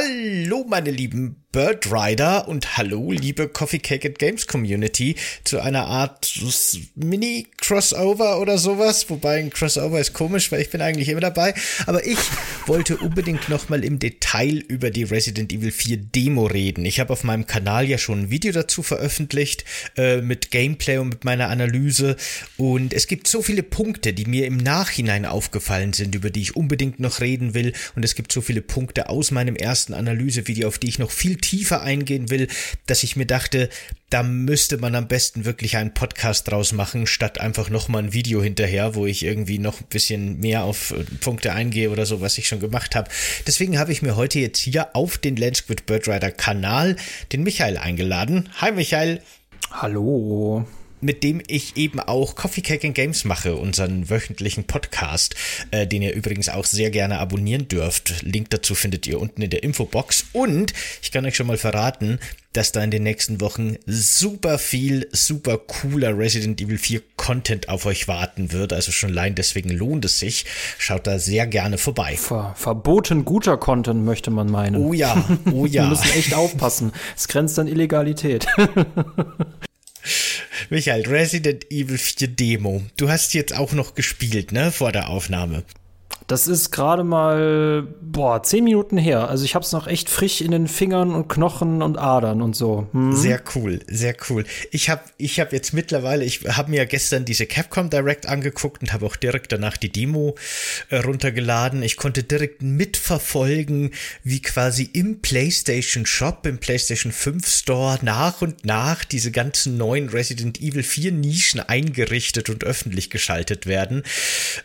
Hallo, meine lieben Bird Rider und hallo, liebe Coffee Cake and Games Community zu einer Art Mini-Crossover oder sowas. Wobei ein Crossover ist komisch, weil ich bin eigentlich immer dabei. Aber ich wollte unbedingt nochmal im Detail über die Resident Evil 4 Demo reden. Ich habe auf meinem Kanal ja schon ein Video dazu veröffentlicht äh, mit Gameplay und mit meiner Analyse. Und es gibt so viele Punkte, die mir im Nachhinein aufgefallen sind, über die ich unbedingt noch reden will. Und es gibt so viele Punkte aus meinem ersten Analysevideo, auf die ich noch viel tiefer eingehen will, dass ich mir dachte, da müsste man am besten wirklich einen Podcast draus machen, statt einfach nochmal ein Video hinterher, wo ich irgendwie noch ein bisschen mehr auf äh, Punkte eingehe oder so, was ich schon gemacht habe. Deswegen habe ich mir heute jetzt hier auf den Landsquid Birdrider Kanal den Michael eingeladen. Hi Michael. Hallo mit dem ich eben auch Coffee Cake and Games mache, unseren wöchentlichen Podcast, äh, den ihr übrigens auch sehr gerne abonnieren dürft. Link dazu findet ihr unten in der Infobox. Und ich kann euch schon mal verraten, dass da in den nächsten Wochen super viel, super cooler Resident Evil 4 Content auf euch warten wird. Also schon allein deswegen lohnt es sich. Schaut da sehr gerne vorbei. Ver verboten guter Content, möchte man meinen. Oh ja, oh ja. Wir müssen echt aufpassen. Es grenzt an Illegalität. Michael, Resident Evil 4 Demo. Du hast jetzt auch noch gespielt, ne, vor der Aufnahme. Das ist gerade mal, boah, zehn Minuten her. Also ich habe es noch echt frisch in den Fingern und Knochen und Adern und so. Hm. Sehr cool, sehr cool. Ich habe ich hab jetzt mittlerweile, ich habe mir gestern diese Capcom Direct angeguckt und habe auch direkt danach die Demo äh, runtergeladen. Ich konnte direkt mitverfolgen, wie quasi im PlayStation Shop, im PlayStation 5 Store nach und nach diese ganzen neuen Resident Evil 4 Nischen eingerichtet und öffentlich geschaltet werden.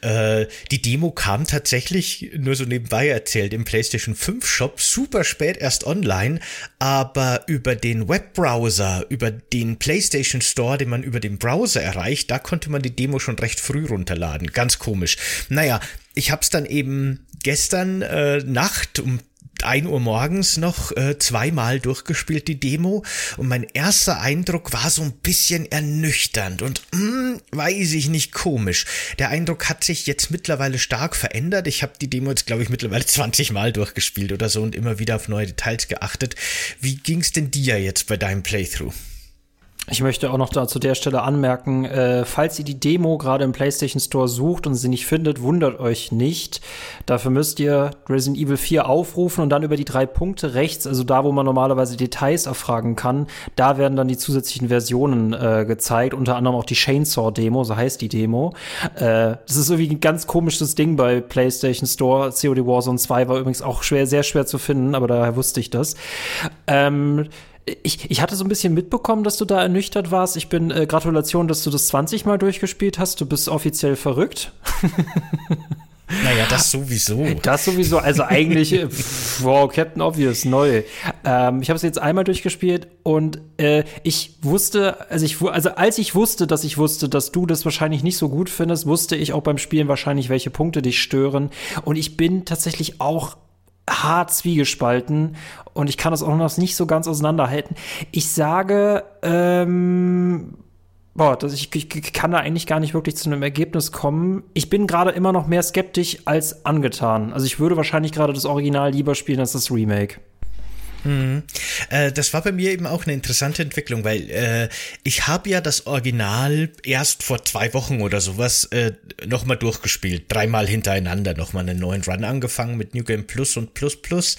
Äh, die Demo kam tatsächlich, nur so nebenbei erzählt, im PlayStation 5 Shop super spät erst online, aber über den Webbrowser, über den PlayStation Store, den man über den Browser erreicht, da konnte man die Demo schon recht früh runterladen. Ganz komisch. Naja, ich hab's dann eben gestern äh, Nacht um 1 Uhr morgens noch äh, zweimal durchgespielt, die Demo. Und mein erster Eindruck war so ein bisschen ernüchternd und mh, hm, weiß ich nicht komisch. Der Eindruck hat sich jetzt mittlerweile stark verändert. Ich habe die Demo jetzt, glaube ich, mittlerweile 20 Mal durchgespielt oder so und immer wieder auf neue Details geachtet. Wie ging's denn dir jetzt bei deinem Playthrough? Ich möchte auch noch da zu der Stelle anmerken, äh, falls ihr die Demo gerade im PlayStation Store sucht und sie nicht findet, wundert euch nicht. Dafür müsst ihr Resident Evil 4 aufrufen und dann über die drei Punkte rechts, also da, wo man normalerweise Details erfragen kann, da werden dann die zusätzlichen Versionen äh, gezeigt, unter anderem auch die Chainsaw-Demo, so heißt die Demo. Äh, das ist irgendwie ein ganz komisches Ding bei PlayStation Store. COD Warzone 2 war übrigens auch schwer, sehr schwer zu finden, aber daher wusste ich das. Ähm, ich, ich hatte so ein bisschen mitbekommen, dass du da ernüchtert warst. Ich bin, äh, Gratulation, dass du das 20 Mal durchgespielt hast. Du bist offiziell verrückt. Naja, das sowieso. Das sowieso. Also eigentlich, äh, wow, Captain Obvious, neu. Ähm, ich habe es jetzt einmal durchgespielt und äh, ich wusste, also ich, also als ich wusste, dass ich wusste, dass du das wahrscheinlich nicht so gut findest, wusste ich auch beim Spielen wahrscheinlich, welche Punkte dich stören. Und ich bin tatsächlich auch hart zwiegespalten und ich kann das auch noch nicht so ganz auseinanderhalten. Ich sage, ähm, boah, dass ich, ich kann da eigentlich gar nicht wirklich zu einem Ergebnis kommen. Ich bin gerade immer noch mehr skeptisch als angetan. Also ich würde wahrscheinlich gerade das Original lieber spielen als das Remake. Mhm. Äh, das war bei mir eben auch eine interessante Entwicklung, weil äh, ich habe ja das Original erst vor zwei Wochen oder sowas äh, nochmal durchgespielt. Dreimal hintereinander nochmal einen neuen Run angefangen mit New Game Plus und Plus Plus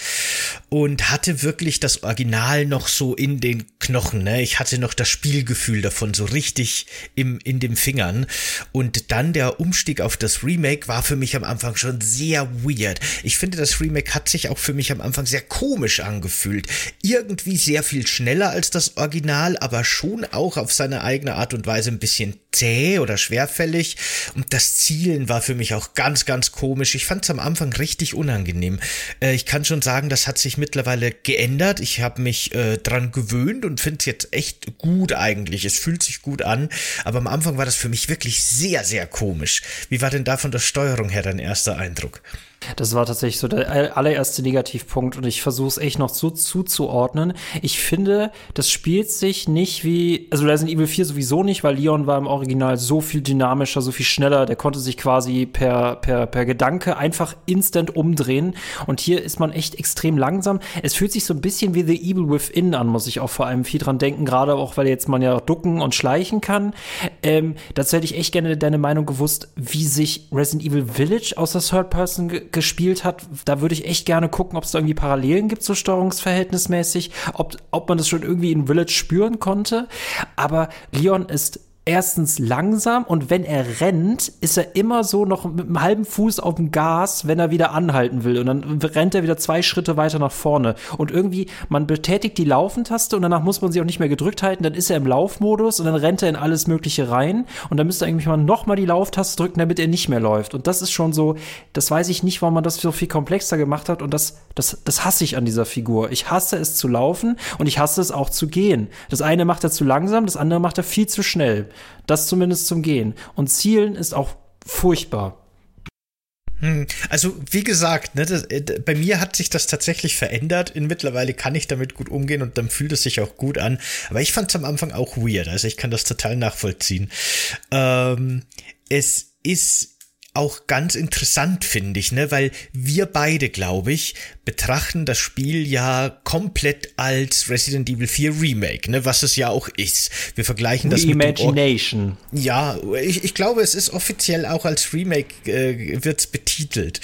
und hatte wirklich das Original noch so in den Knochen. Ne? Ich hatte noch das Spielgefühl davon so richtig im, in den Fingern. Und dann der Umstieg auf das Remake war für mich am Anfang schon sehr weird. Ich finde, das Remake hat sich auch für mich am Anfang sehr komisch angefühlt angefühlt. Irgendwie sehr viel schneller als das Original, aber schon auch auf seine eigene Art und Weise ein bisschen zäh oder schwerfällig. Und das Zielen war für mich auch ganz, ganz komisch. Ich fand es am Anfang richtig unangenehm. Äh, ich kann schon sagen, das hat sich mittlerweile geändert. Ich habe mich äh, dran gewöhnt und finde es jetzt echt gut eigentlich. Es fühlt sich gut an. Aber am Anfang war das für mich wirklich sehr, sehr komisch. Wie war denn da von der Steuerung her dein erster Eindruck? Das war tatsächlich so der allererste Negativpunkt und ich versuche es echt noch so zuzuordnen. Ich finde, das spielt sich nicht wie, also Resident Evil 4 sowieso nicht, weil Leon war im Original so viel dynamischer, so viel schneller, der konnte sich quasi per, per, per Gedanke einfach instant umdrehen und hier ist man echt extrem langsam. Es fühlt sich so ein bisschen wie The Evil Within an, muss ich auch vor allem viel dran denken, gerade auch, weil jetzt man ja ducken und schleichen kann. Ähm, dazu hätte ich echt gerne deine Meinung gewusst, wie sich Resident Evil Village aus der Third Person gespielt hat, da würde ich echt gerne gucken, ob es da irgendwie Parallelen gibt, so steuerungsverhältnismäßig, ob, ob man das schon irgendwie in Village spüren konnte. Aber Leon ist erstens langsam und wenn er rennt, ist er immer so noch mit einem halben Fuß auf dem Gas, wenn er wieder anhalten will. Und dann rennt er wieder zwei Schritte weiter nach vorne. Und irgendwie, man betätigt die Laufentaste und danach muss man sie auch nicht mehr gedrückt halten. Dann ist er im Laufmodus und dann rennt er in alles Mögliche rein. Und dann müsste eigentlich mal nochmal die Lauftaste drücken, damit er nicht mehr läuft. Und das ist schon so, das weiß ich nicht, warum man das so viel komplexer gemacht hat. Und das, das, das hasse ich an dieser Figur. Ich hasse es zu laufen und ich hasse es auch zu gehen. Das eine macht er zu langsam, das andere macht er viel zu schnell. Das zumindest zum Gehen. Und Zielen ist auch furchtbar. Hm, also wie gesagt, ne, das, äh, bei mir hat sich das tatsächlich verändert. In mittlerweile kann ich damit gut umgehen und dann fühlt es sich auch gut an. Aber ich fand es am Anfang auch weird. Also ich kann das total nachvollziehen. Ähm, es ist auch ganz interessant, finde ich, ne, weil wir beide, glaube ich, betrachten das Spiel ja komplett als Resident Evil 4 Remake, ne, was es ja auch ist. Wir vergleichen das mit Imagination. Ja, ich, ich glaube, es ist offiziell auch als Remake äh, wird's betitelt.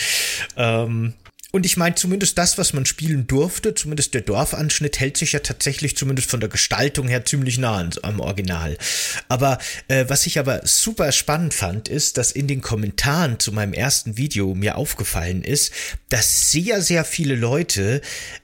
Ähm, und ich meine, zumindest das, was man spielen durfte, zumindest der Dorfanschnitt, hält sich ja tatsächlich zumindest von der Gestaltung her ziemlich nah am Original. Aber äh, was ich aber super spannend fand, ist, dass in den Kommentaren zu meinem ersten Video mir aufgefallen ist, dass sehr, sehr viele Leute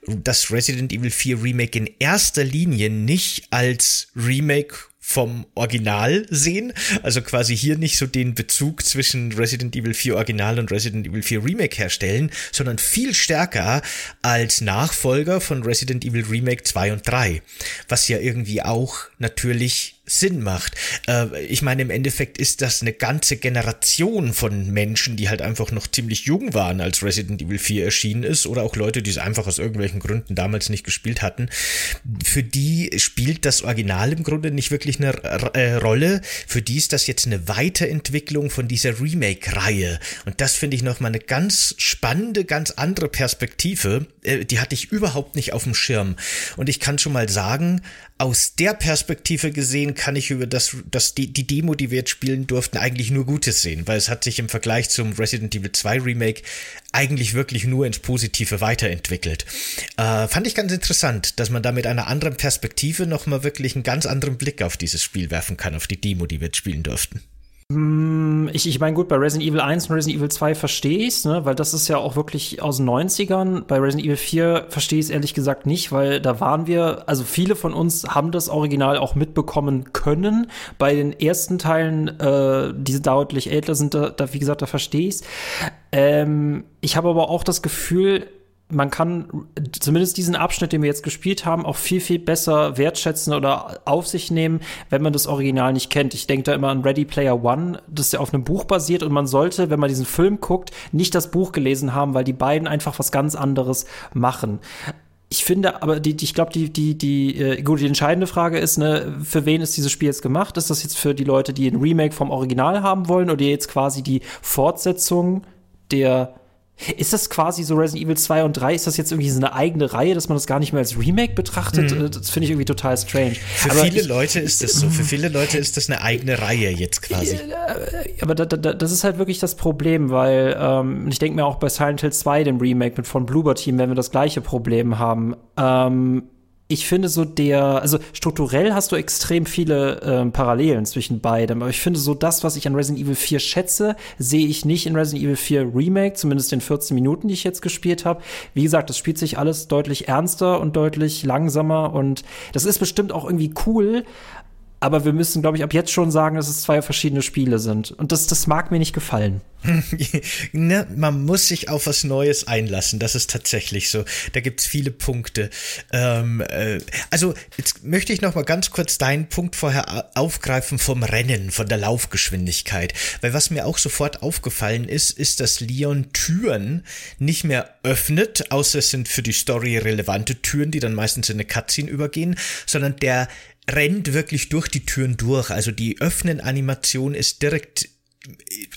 das Resident Evil 4 Remake in erster Linie nicht als Remake vom Original sehen. Also quasi hier nicht so den Bezug zwischen Resident Evil 4 Original und Resident Evil 4 Remake herstellen, sondern viel stärker als Nachfolger von Resident Evil Remake 2 und 3. Was ja irgendwie auch natürlich Sinn macht. Äh, ich meine, im Endeffekt ist das eine ganze Generation von Menschen, die halt einfach noch ziemlich jung waren, als Resident Evil 4 erschienen ist, oder auch Leute, die es einfach aus irgendwelchen Gründen damals nicht gespielt hatten. Für die spielt das Original im Grunde nicht wirklich eine äh, Rolle. Für die ist das jetzt eine Weiterentwicklung von dieser Remake-Reihe. Und das finde ich nochmal eine ganz spannende, ganz andere Perspektive. Äh, die hatte ich überhaupt nicht auf dem Schirm. Und ich kann schon mal sagen, aus der Perspektive gesehen kann ich über das, das die, die Demo, die wir jetzt spielen durften, eigentlich nur Gutes sehen, weil es hat sich im Vergleich zum Resident Evil 2 Remake eigentlich wirklich nur ins Positive weiterentwickelt. Äh, fand ich ganz interessant, dass man da mit einer anderen Perspektive nochmal wirklich einen ganz anderen Blick auf dieses Spiel werfen kann, auf die Demo, die wir jetzt spielen durften. Hm, ich, ich meine, gut, bei Resident Evil 1 und Resident Evil 2 verstehe ich es, ne? weil das ist ja auch wirklich aus den 90ern. Bei Resident Evil 4 verstehe ich es ehrlich gesagt nicht, weil da waren wir, also viele von uns haben das Original auch mitbekommen können. Bei den ersten Teilen, äh, die deutlich älter sind, da, da wie gesagt, da verstehe ich es. Ähm, ich habe aber auch das Gefühl, man kann zumindest diesen Abschnitt, den wir jetzt gespielt haben, auch viel, viel besser wertschätzen oder auf sich nehmen, wenn man das Original nicht kennt. Ich denke da immer an Ready Player One, das ja auf einem Buch basiert und man sollte, wenn man diesen Film guckt, nicht das Buch gelesen haben, weil die beiden einfach was ganz anderes machen. Ich finde, aber die, ich glaube, die, die, die, äh, gut, die entscheidende Frage ist, ne, für wen ist dieses Spiel jetzt gemacht? Ist das jetzt für die Leute, die ein Remake vom Original haben wollen oder jetzt quasi die Fortsetzung der ist das quasi so Resident Evil 2 und 3? Ist das jetzt irgendwie so eine eigene Reihe, dass man das gar nicht mehr als Remake betrachtet? Mhm. Das finde ich irgendwie total strange. Für aber viele ich, Leute ist das so. Für viele Leute ist das eine eigene Reihe jetzt quasi. Äh, aber da, da, das ist halt wirklich das Problem, weil ähm, ich denke mir auch bei Silent Hill 2, dem Remake mit von Bloober Team, werden wir das gleiche Problem haben. Ähm, ich finde so der, also strukturell hast du extrem viele ähm, Parallelen zwischen beidem, aber ich finde so das, was ich an Resident Evil 4 schätze, sehe ich nicht in Resident Evil 4 Remake, zumindest in 14 Minuten, die ich jetzt gespielt habe. Wie gesagt, das spielt sich alles deutlich ernster und deutlich langsamer und das ist bestimmt auch irgendwie cool, aber wir müssen, glaube ich, ab jetzt schon sagen, dass es zwei verschiedene Spiele sind. Und das, das mag mir nicht gefallen. ne, man muss sich auf was Neues einlassen. Das ist tatsächlich so. Da gibt's viele Punkte. Ähm, äh, also jetzt möchte ich noch mal ganz kurz deinen Punkt vorher aufgreifen vom Rennen, von der Laufgeschwindigkeit. Weil was mir auch sofort aufgefallen ist, ist, dass Leon Türen nicht mehr öffnet, außer es sind für die Story relevante Türen, die dann meistens in eine Cutscene übergehen, sondern der rennt wirklich durch die Türen durch. Also die Öffnen-Animation ist direkt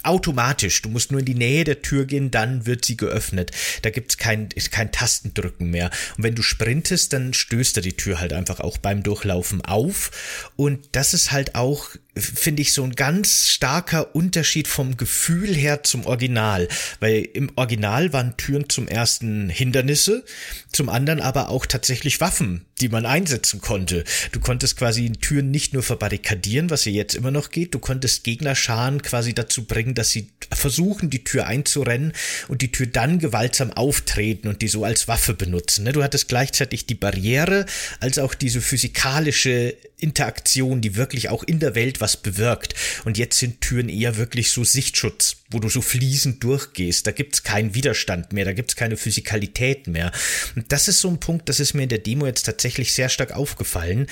automatisch. Du musst nur in die Nähe der Tür gehen, dann wird sie geöffnet. Da gibt's kein, kein Tastendrücken mehr. Und wenn du sprintest, dann stößt er die Tür halt einfach auch beim Durchlaufen auf. Und das ist halt auch finde ich so ein ganz starker Unterschied vom Gefühl her zum Original, weil im Original waren Türen zum ersten Hindernisse, zum anderen aber auch tatsächlich Waffen, die man einsetzen konnte. Du konntest quasi Türen nicht nur verbarrikadieren, was ja jetzt immer noch geht, du konntest Gegnerscharen quasi dazu bringen, dass sie versuchen, die Tür einzurennen und die Tür dann gewaltsam auftreten und die so als Waffe benutzen. Ne? Du hattest gleichzeitig die Barriere als auch diese physikalische Interaktion, die wirklich auch in der Welt was bewirkt. Und jetzt sind Türen eher wirklich so Sichtschutz, wo du so fließend durchgehst. Da gibt's keinen Widerstand mehr, da gibt's keine Physikalität mehr. Und das ist so ein Punkt, das ist mir in der Demo jetzt tatsächlich sehr stark aufgefallen.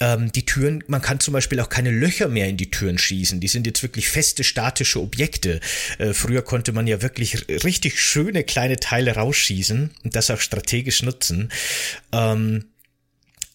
Ähm, die Türen, man kann zum Beispiel auch keine Löcher mehr in die Türen schießen. Die sind jetzt wirklich feste statische Objekte. Äh, früher konnte man ja wirklich richtig schöne kleine Teile rausschießen und das auch strategisch nutzen. Ähm,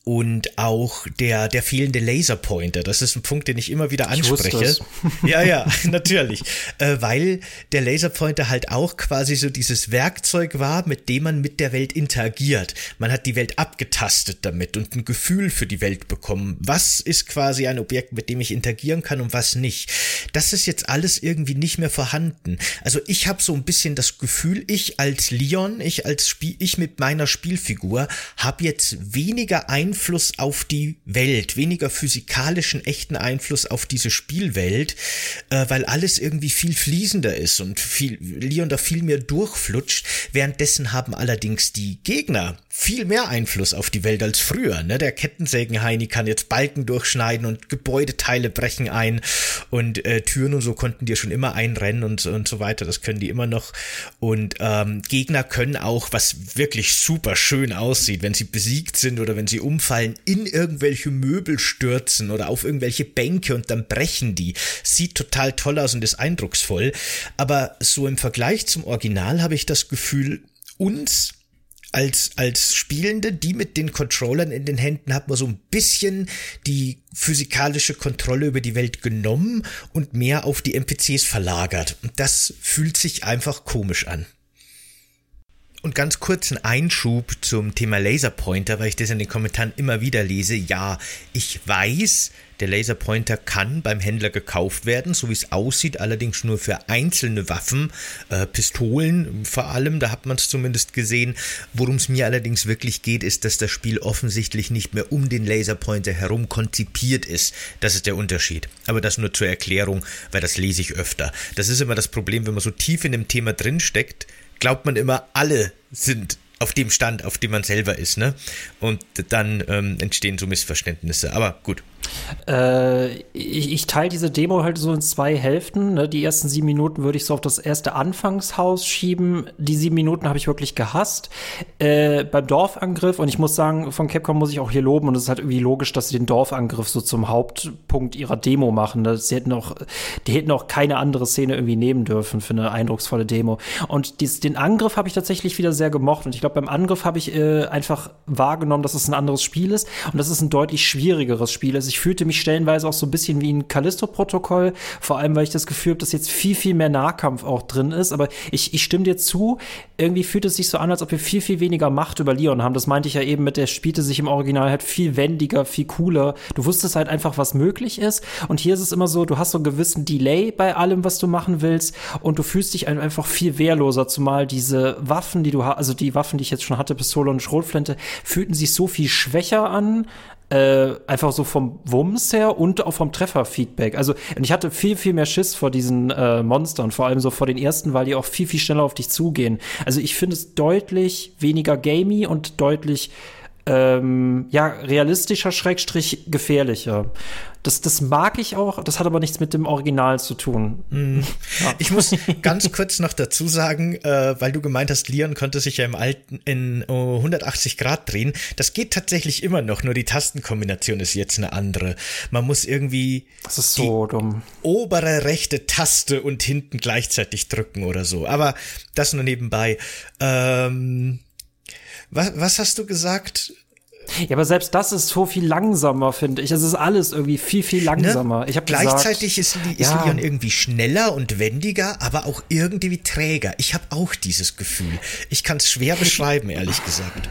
und auch der der fehlende Laserpointer. Das ist ein Punkt, den ich immer wieder anspreche. ja, ja, natürlich, äh, weil der Laserpointer halt auch quasi so dieses Werkzeug war, mit dem man mit der Welt interagiert. Man hat die Welt abgetastet damit und ein Gefühl für die Welt bekommen. Was ist quasi ein Objekt, mit dem ich interagieren kann und was nicht? Das ist jetzt alles irgendwie nicht mehr vorhanden. Also ich habe so ein bisschen das Gefühl, ich als Leon, ich als Spiel, ich mit meiner Spielfigur habe jetzt weniger ein Einfluss auf die Welt, weniger physikalischen echten Einfluss auf diese Spielwelt, äh, weil alles irgendwie viel fließender ist und viel Leon da viel mehr durchflutscht. Währenddessen haben allerdings die Gegner viel mehr Einfluss auf die Welt als früher. Ne? Der Kettensägenheini kann jetzt Balken durchschneiden und Gebäudeteile brechen ein und äh, Türen und so konnten die schon immer einrennen und, und so weiter. Das können die immer noch. Und ähm, Gegner können auch, was wirklich super schön aussieht, wenn sie besiegt sind oder wenn sie umfallen, in irgendwelche Möbel stürzen oder auf irgendwelche Bänke und dann brechen die. Sieht total toll aus und ist eindrucksvoll. Aber so im Vergleich zum Original habe ich das Gefühl, uns als, als Spielende, die mit den Controllern in den Händen, hat man so ein bisschen die physikalische Kontrolle über die Welt genommen und mehr auf die NPCs verlagert. Und das fühlt sich einfach komisch an. Und ganz kurz ein Einschub zum Thema Laserpointer, weil ich das in den Kommentaren immer wieder lese. Ja, ich weiß, der Laserpointer kann beim Händler gekauft werden, so wie es aussieht, allerdings nur für einzelne Waffen, äh, Pistolen vor allem, da hat man es zumindest gesehen. Worum es mir allerdings wirklich geht, ist, dass das Spiel offensichtlich nicht mehr um den Laserpointer herum konzipiert ist. Das ist der Unterschied. Aber das nur zur Erklärung, weil das lese ich öfter. Das ist immer das Problem, wenn man so tief in dem Thema drinsteckt, glaubt man immer, alle sind auf dem Stand, auf dem man selber ist, ne? Und dann ähm, entstehen so Missverständnisse. Aber gut. Äh, ich, ich teile diese Demo halt so in zwei Hälften. Ne? Die ersten sieben Minuten würde ich so auf das erste Anfangshaus schieben. Die sieben Minuten habe ich wirklich gehasst. Äh, beim Dorfangriff, und ich muss sagen, von Capcom muss ich auch hier loben, und es ist halt irgendwie logisch, dass sie den Dorfangriff so zum Hauptpunkt ihrer Demo machen. Ne? Sie hätten auch, die hätten auch keine andere Szene irgendwie nehmen dürfen für eine eindrucksvolle Demo. Und dies, den Angriff habe ich tatsächlich wieder sehr gemocht. Und ich glaube, beim Angriff habe ich äh, einfach wahrgenommen, dass es ein anderes Spiel ist und dass es ein deutlich schwierigeres Spiel ist. Ich fühlte mich stellenweise auch so ein bisschen wie ein Callisto-Protokoll, vor allem, weil ich das Gefühl habe, dass jetzt viel, viel mehr Nahkampf auch drin ist. Aber ich, ich stimme dir zu, irgendwie fühlt es sich so an, als ob wir viel, viel weniger Macht über Leon haben. Das meinte ich ja eben mit, der spielte sich im Original halt viel wendiger, viel cooler. Du wusstest halt einfach, was möglich ist. Und hier ist es immer so, du hast so einen gewissen Delay bei allem, was du machen willst. Und du fühlst dich einfach viel wehrloser, zumal diese Waffen, die du hast, also die Waffen, die ich jetzt schon hatte, Pistole und Schrotflinte, fühlten sich so viel schwächer an, äh, einfach so vom Wumms her und auch vom Trefferfeedback. Also und ich hatte viel, viel mehr Schiss vor diesen äh, Monstern, vor allem so vor den ersten, weil die auch viel, viel schneller auf dich zugehen. Also ich finde es deutlich weniger gamey und deutlich ähm, ja, realistischer, schrägstrich gefährlicher. Das, das mag ich auch, das hat aber nichts mit dem Original zu tun. Mm. Ja. Ich muss ganz kurz noch dazu sagen, äh, weil du gemeint hast, Leon konnte sich ja im alten in oh, 180 Grad drehen. Das geht tatsächlich immer noch, nur die Tastenkombination ist jetzt eine andere. Man muss irgendwie das ist so dumm. obere rechte Taste und hinten gleichzeitig drücken oder so. Aber das nur nebenbei. Ähm, was, was hast du gesagt? Ja, aber selbst das ist so viel langsamer, finde ich. Es ist alles irgendwie viel, viel langsamer. Ne? Ich habe Gleichzeitig gesagt, ist, ist ja. Leon irgendwie schneller und wendiger, aber auch irgendwie träger. Ich habe auch dieses Gefühl. Ich kann es schwer beschreiben, ehrlich gesagt.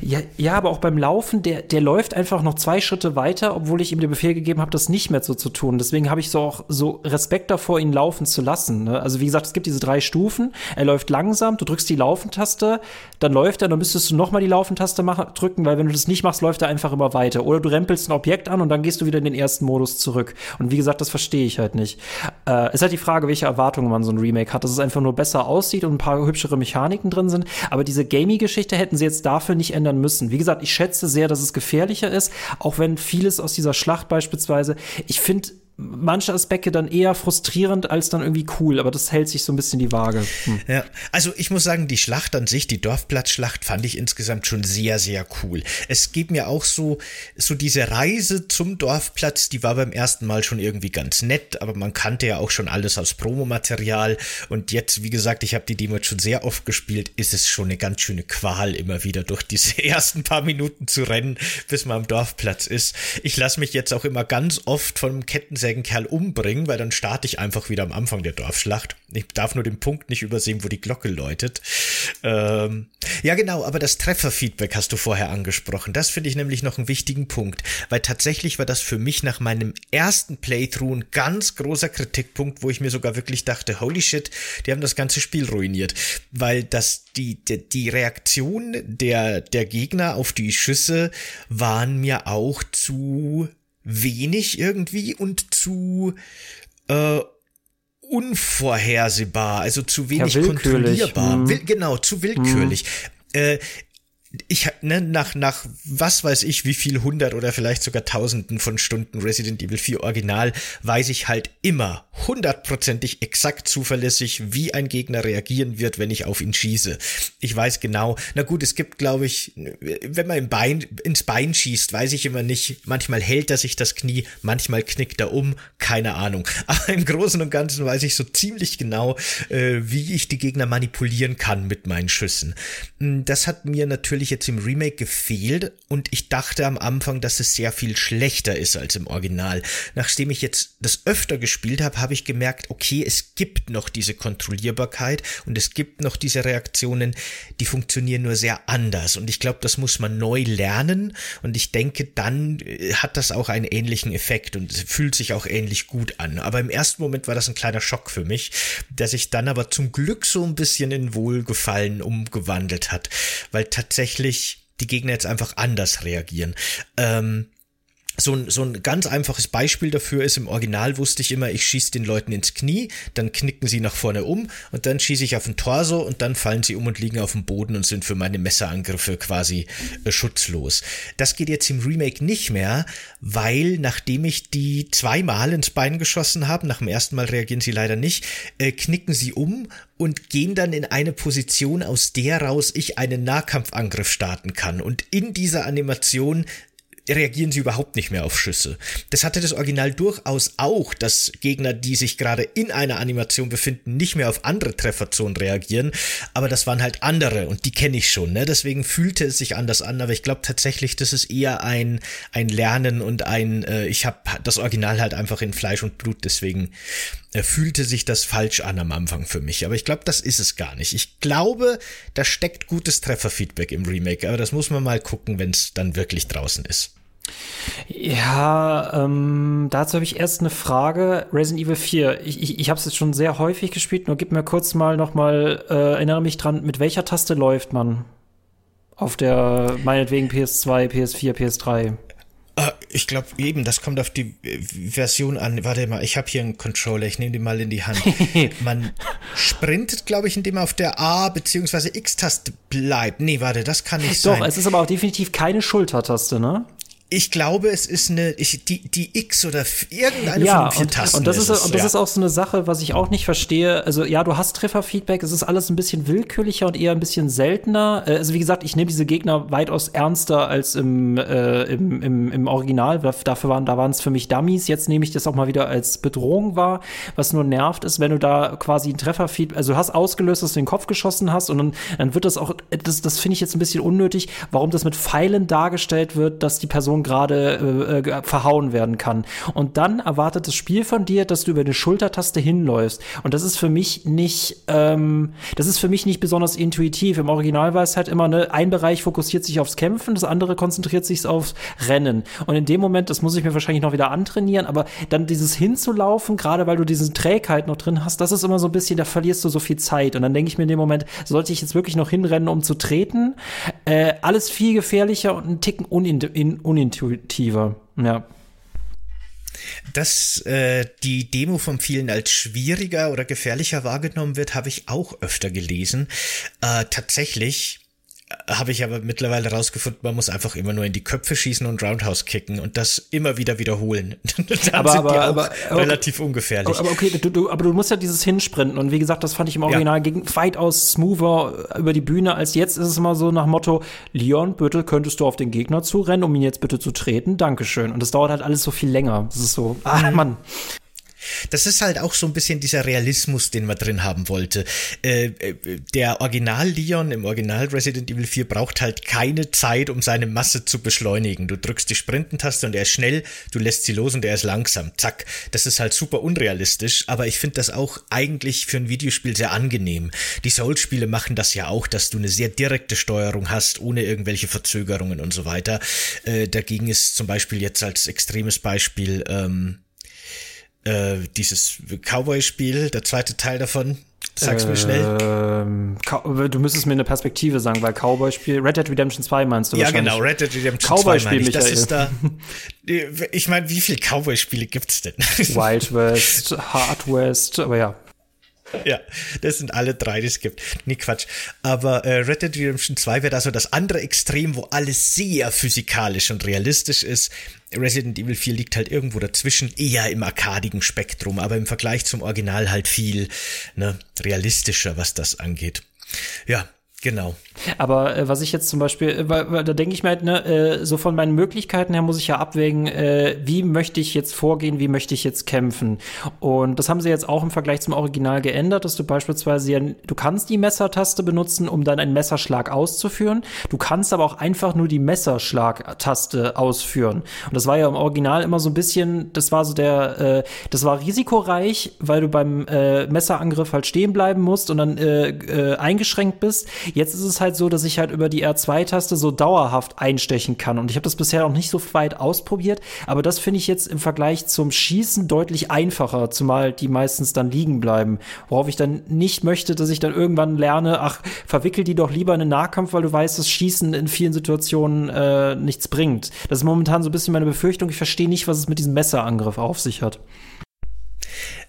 Ja, ja, aber auch beim Laufen, der, der läuft einfach noch zwei Schritte weiter, obwohl ich ihm den Befehl gegeben habe, das nicht mehr so zu tun. Deswegen habe ich so auch so Respekt davor, ihn laufen zu lassen. Ne? Also wie gesagt, es gibt diese drei Stufen. Er läuft langsam, du drückst die Laufentaste, dann läuft er, dann müsstest du nochmal die Laufentaste machen, drücken, weil wenn du das nicht machst, läuft er einfach immer weiter. Oder du rempelst ein Objekt an und dann gehst du wieder in den ersten Modus zurück. Und wie gesagt, das verstehe ich halt nicht. Äh, es ist halt die Frage, welche Erwartungen man so ein Remake hat. Dass es einfach nur besser aussieht und ein paar hübschere Mechaniken drin sind. Aber diese Gamey-Geschichte hätten sie jetzt dafür nicht ändern müssen. Wie gesagt, ich schätze sehr, dass es gefährlicher ist, auch wenn vieles aus dieser Schlacht beispielsweise, ich finde, manche Aspekte dann eher frustrierend als dann irgendwie cool, aber das hält sich so ein bisschen die Waage. Hm. Ja, also ich muss sagen, die Schlacht an sich, die Dorfplatzschlacht, fand ich insgesamt schon sehr, sehr cool. Es geht mir auch so, so diese Reise zum Dorfplatz, die war beim ersten Mal schon irgendwie ganz nett, aber man kannte ja auch schon alles aus Promomaterial und jetzt, wie gesagt, ich habe die Demo schon sehr oft gespielt, ist es schon eine ganz schöne Qual, immer wieder durch diese ersten paar Minuten zu rennen, bis man am Dorfplatz ist. Ich lasse mich jetzt auch immer ganz oft vom Kettensägen Kettensägenkerl umbringen, weil dann starte ich einfach wieder am Anfang der Dorfschlacht. Ich darf nur den Punkt nicht übersehen, wo die Glocke läutet. Ähm, ja, genau, aber das Trefferfeedback hast du vorher angesprochen. Das finde ich nämlich noch einen wichtigen Punkt, weil tatsächlich war das für mich nach meinem ersten Playthrough ein ganz großer Kritikpunkt, wo ich mir sogar wirklich dachte, holy shit, die haben das ganze Spiel ruiniert, weil das die die, die Reaktion der der Gegner auf die Schüsse waren mir auch zu wenig irgendwie und zu äh, unvorhersehbar, also zu wenig ja, kontrollierbar. Hm. Will, genau, zu willkürlich. Hm. Äh, ich ne, nach nach was weiß ich wie viel hundert oder vielleicht sogar tausenden von Stunden Resident Evil 4 Original weiß ich halt immer hundertprozentig exakt zuverlässig, wie ein Gegner reagieren wird, wenn ich auf ihn schieße. Ich weiß genau. Na gut, es gibt, glaube ich, wenn man im Bein ins Bein schießt, weiß ich immer nicht. Manchmal hält er sich das Knie, manchmal knickt er um, keine Ahnung. Aber im Großen und Ganzen weiß ich so ziemlich genau, äh, wie ich die Gegner manipulieren kann mit meinen Schüssen. Hm, das hat mir natürlich natürlich jetzt im Remake gefehlt und ich dachte am Anfang, dass es sehr viel schlechter ist als im Original. Nachdem ich jetzt das öfter gespielt habe, habe ich gemerkt, okay, es gibt noch diese Kontrollierbarkeit und es gibt noch diese Reaktionen, die funktionieren nur sehr anders und ich glaube, das muss man neu lernen und ich denke, dann äh, hat das auch einen ähnlichen Effekt und fühlt sich auch ähnlich gut an. Aber im ersten Moment war das ein kleiner Schock für mich, der sich dann aber zum Glück so ein bisschen in Wohlgefallen umgewandelt hat, weil tatsächlich tatsächlich die Gegner jetzt einfach anders reagieren. Ähm, so ein, so ein ganz einfaches Beispiel dafür ist, im Original wusste ich immer, ich schieße den Leuten ins Knie, dann knicken sie nach vorne um und dann schieße ich auf den Torso und dann fallen sie um und liegen auf dem Boden und sind für meine Messerangriffe quasi äh, schutzlos. Das geht jetzt im Remake nicht mehr, weil nachdem ich die zweimal ins Bein geschossen habe, nach dem ersten Mal reagieren sie leider nicht, äh, knicken sie um und gehen dann in eine Position, aus der raus ich einen Nahkampfangriff starten kann. Und in dieser Animation reagieren sie überhaupt nicht mehr auf Schüsse. Das hatte das Original durchaus auch, dass Gegner, die sich gerade in einer Animation befinden, nicht mehr auf andere Trefferzonen reagieren, aber das waren halt andere und die kenne ich schon, ne? Deswegen fühlte es sich anders an, aber ich glaube tatsächlich, das ist eher ein ein Lernen und ein äh, ich habe das Original halt einfach in Fleisch und Blut, deswegen äh, fühlte sich das falsch an am Anfang für mich, aber ich glaube, das ist es gar nicht. Ich glaube, da steckt gutes Trefferfeedback im Remake, aber das muss man mal gucken, wenn es dann wirklich draußen ist. Ja, ähm, dazu habe ich erst eine Frage. Resident Evil 4, ich, ich, ich habe es jetzt schon sehr häufig gespielt, nur gib mir kurz mal noch mal, äh, erinnere mich dran, mit welcher Taste läuft man? Auf der, meinetwegen PS2, PS4, PS3. Äh, Ich glaube eben, das kommt auf die äh, Version an. Warte mal, ich habe hier einen Controller, ich nehme den mal in die Hand. Man sprintet, glaube ich, indem man auf der A- bzw. X-Taste bleibt. Nee, warte, das kann nicht Doch, sein. es ist aber auch definitiv keine Schultertaste, ne? Ich glaube, es ist eine, ich, die, die X oder irgendeine ja, von den vier und, Tasten. und das ist, es, und das ja. ist auch so eine Sache, was ich auch nicht verstehe. Also ja, du hast Trefferfeedback, es ist alles ein bisschen willkürlicher und eher ein bisschen seltener. Äh, Also wie gesagt, ich nehme diese Gegner weitaus ernster als im, äh, im, im, im Original. Da- Dafür waren, da waren es für mich Dummies. Jetzt nehme ich das auch mal wieder als Bedrohung wahr. Was nur nervt, ist, wenn du da quasi ein Trefferfeedback, also du hast ausgelöst, dass du den Kopf geschossen hast und dann, dann wird das auch, das, das finde ich jetzt ein bisschen unnötig, warum das mit Pfeilen dargestellt wird, dass die Person gerade äh, äh, verhauen werden kann. Und dann erwartet das Spiel von dir, dass du über eine Schultertaste hinläufst. Und das ist für mich nicht, ähm, das ist für mich nicht besonders intuitiv. Im Original war es halt immer, ne, ein Bereich fokussiert sich aufs Kämpfen, das andere konzentriert sich aufs Rennen. Und in dem Moment, das muss ich mir wahrscheinlich noch wieder antrainieren, aber dann dieses hinzulaufen, gerade weil du diese Trägheit noch drin hast, das ist immer so ein bisschen, da verlierst du so viel Zeit. Und dann denke ich mir in dem Moment, sollte ich jetzt wirklich noch hinrennen, um zu treten? Äh, alles viel gefährlicher und ein Ticken unin in, unintuitiver. Ja. Dass äh, die Demo von vielen als schwieriger oder gefährlicher wahrgenommen wird, habe ich auch öfter gelesen. Äh, tatsächlich habe ich aber mittlerweile rausgefunden, man muss einfach immer nur in die Köpfe schießen und Roundhouse kicken und das immer wieder wiederholen. Dann Aber- sind aber- die aber- okay. relativ ungefährlich. Aber, aber okay, du, du, aber du musst ja dieses Hinsprinten. Und wie gesagt, das fand ich im Original gegen, weitaus smoother über die Bühne als jetzt. Ist es immer so nach Motto, Leon, bitte könntest du auf den Gegner zurennen, um ihn jetzt bitte zu treten. Dankeschön. Und das dauert halt alles so viel länger. Das ist so, ah, Mann. Das ist halt auch so ein bisschen dieser Realismus, den man drin haben wollte. Äh, äh, der Original Leon im Original Resident Evil 4 braucht halt keine Zeit, um seine Masse zu beschleunigen. Du drückst die Sprintentaste und er ist schnell, du lässt sie los und er ist langsam. Zack. Das ist halt super unrealistisch, aber ich finde das auch eigentlich für ein Videospiel sehr angenehm. Die Souls-Spiele machen das ja auch, dass du eine sehr direkte Steuerung hast, ohne irgendwelche Verzögerungen und so weiter. Äh, dagegen ist zum Beispiel jetzt als extremes Beispiel ähm, äh, dieses Cowboy-Spiel, der zweite Teil davon. Sag's mir schnell. Ähm, Cow- du müsstest mir eine Perspektive sagen, weil Cowboy-Spiel, Red Dead Redemption 2 meinst du Ja, genau, Red Dead Redemption Cowboy-Spiel, 2 meine ich. Das ist da. Ich meine, wie viele Cowboy-Spiele gibt's denn? Wild West, Hard West, aber ja. Ja, das sind alle drei, die es gibt. Nee, Quatsch. Aber äh, Red Dead Redemption 2 wäre da so das andere Extrem, wo alles sehr physikalisch und realistisch ist. Resident Evil 4 liegt halt irgendwo dazwischen, eher im arkadigen Spektrum, aber im Vergleich zum Original halt viel ne, realistischer, was das angeht. Ja, genau. Aber äh, was ich jetzt zum Beispiel, äh, da denke ich mir halt, ne, äh, so von meinen Möglichkeiten her muss ich ja abwägen, äh, wie möchte ich jetzt vorgehen, wie möchte ich jetzt kämpfen. Und das haben sie jetzt auch im Vergleich zum Original geändert, dass du beispielsweise ja, du kannst die Messertaste benutzen, um dann einen Messerschlag auszuführen. Du kannst aber auch einfach nur die Messerschlagtaste ausführen. Und das war ja im Original immer so ein bisschen, das war so der, äh, das war risikoreich, weil du beim äh, Messerangriff halt stehen bleiben musst und dann äh, äh, eingeschränkt bist. Jetzt ist es halt so, dass ich halt über die R2-Taste so dauerhaft einstechen kann. Und ich habe das bisher noch nicht so weit ausprobiert, aber das finde ich jetzt im Vergleich zum Schießen deutlich einfacher, zumal die meistens dann liegen bleiben. Worauf ich dann nicht möchte, dass ich dann irgendwann lerne, ach, verwickel die doch lieber in einen Nahkampf, weil du weißt, dass Schießen in vielen Situationen äh, nichts bringt. Das ist momentan so ein bisschen meine Befürchtung. Ich verstehe nicht, was es mit diesem Messerangriff auf sich hat.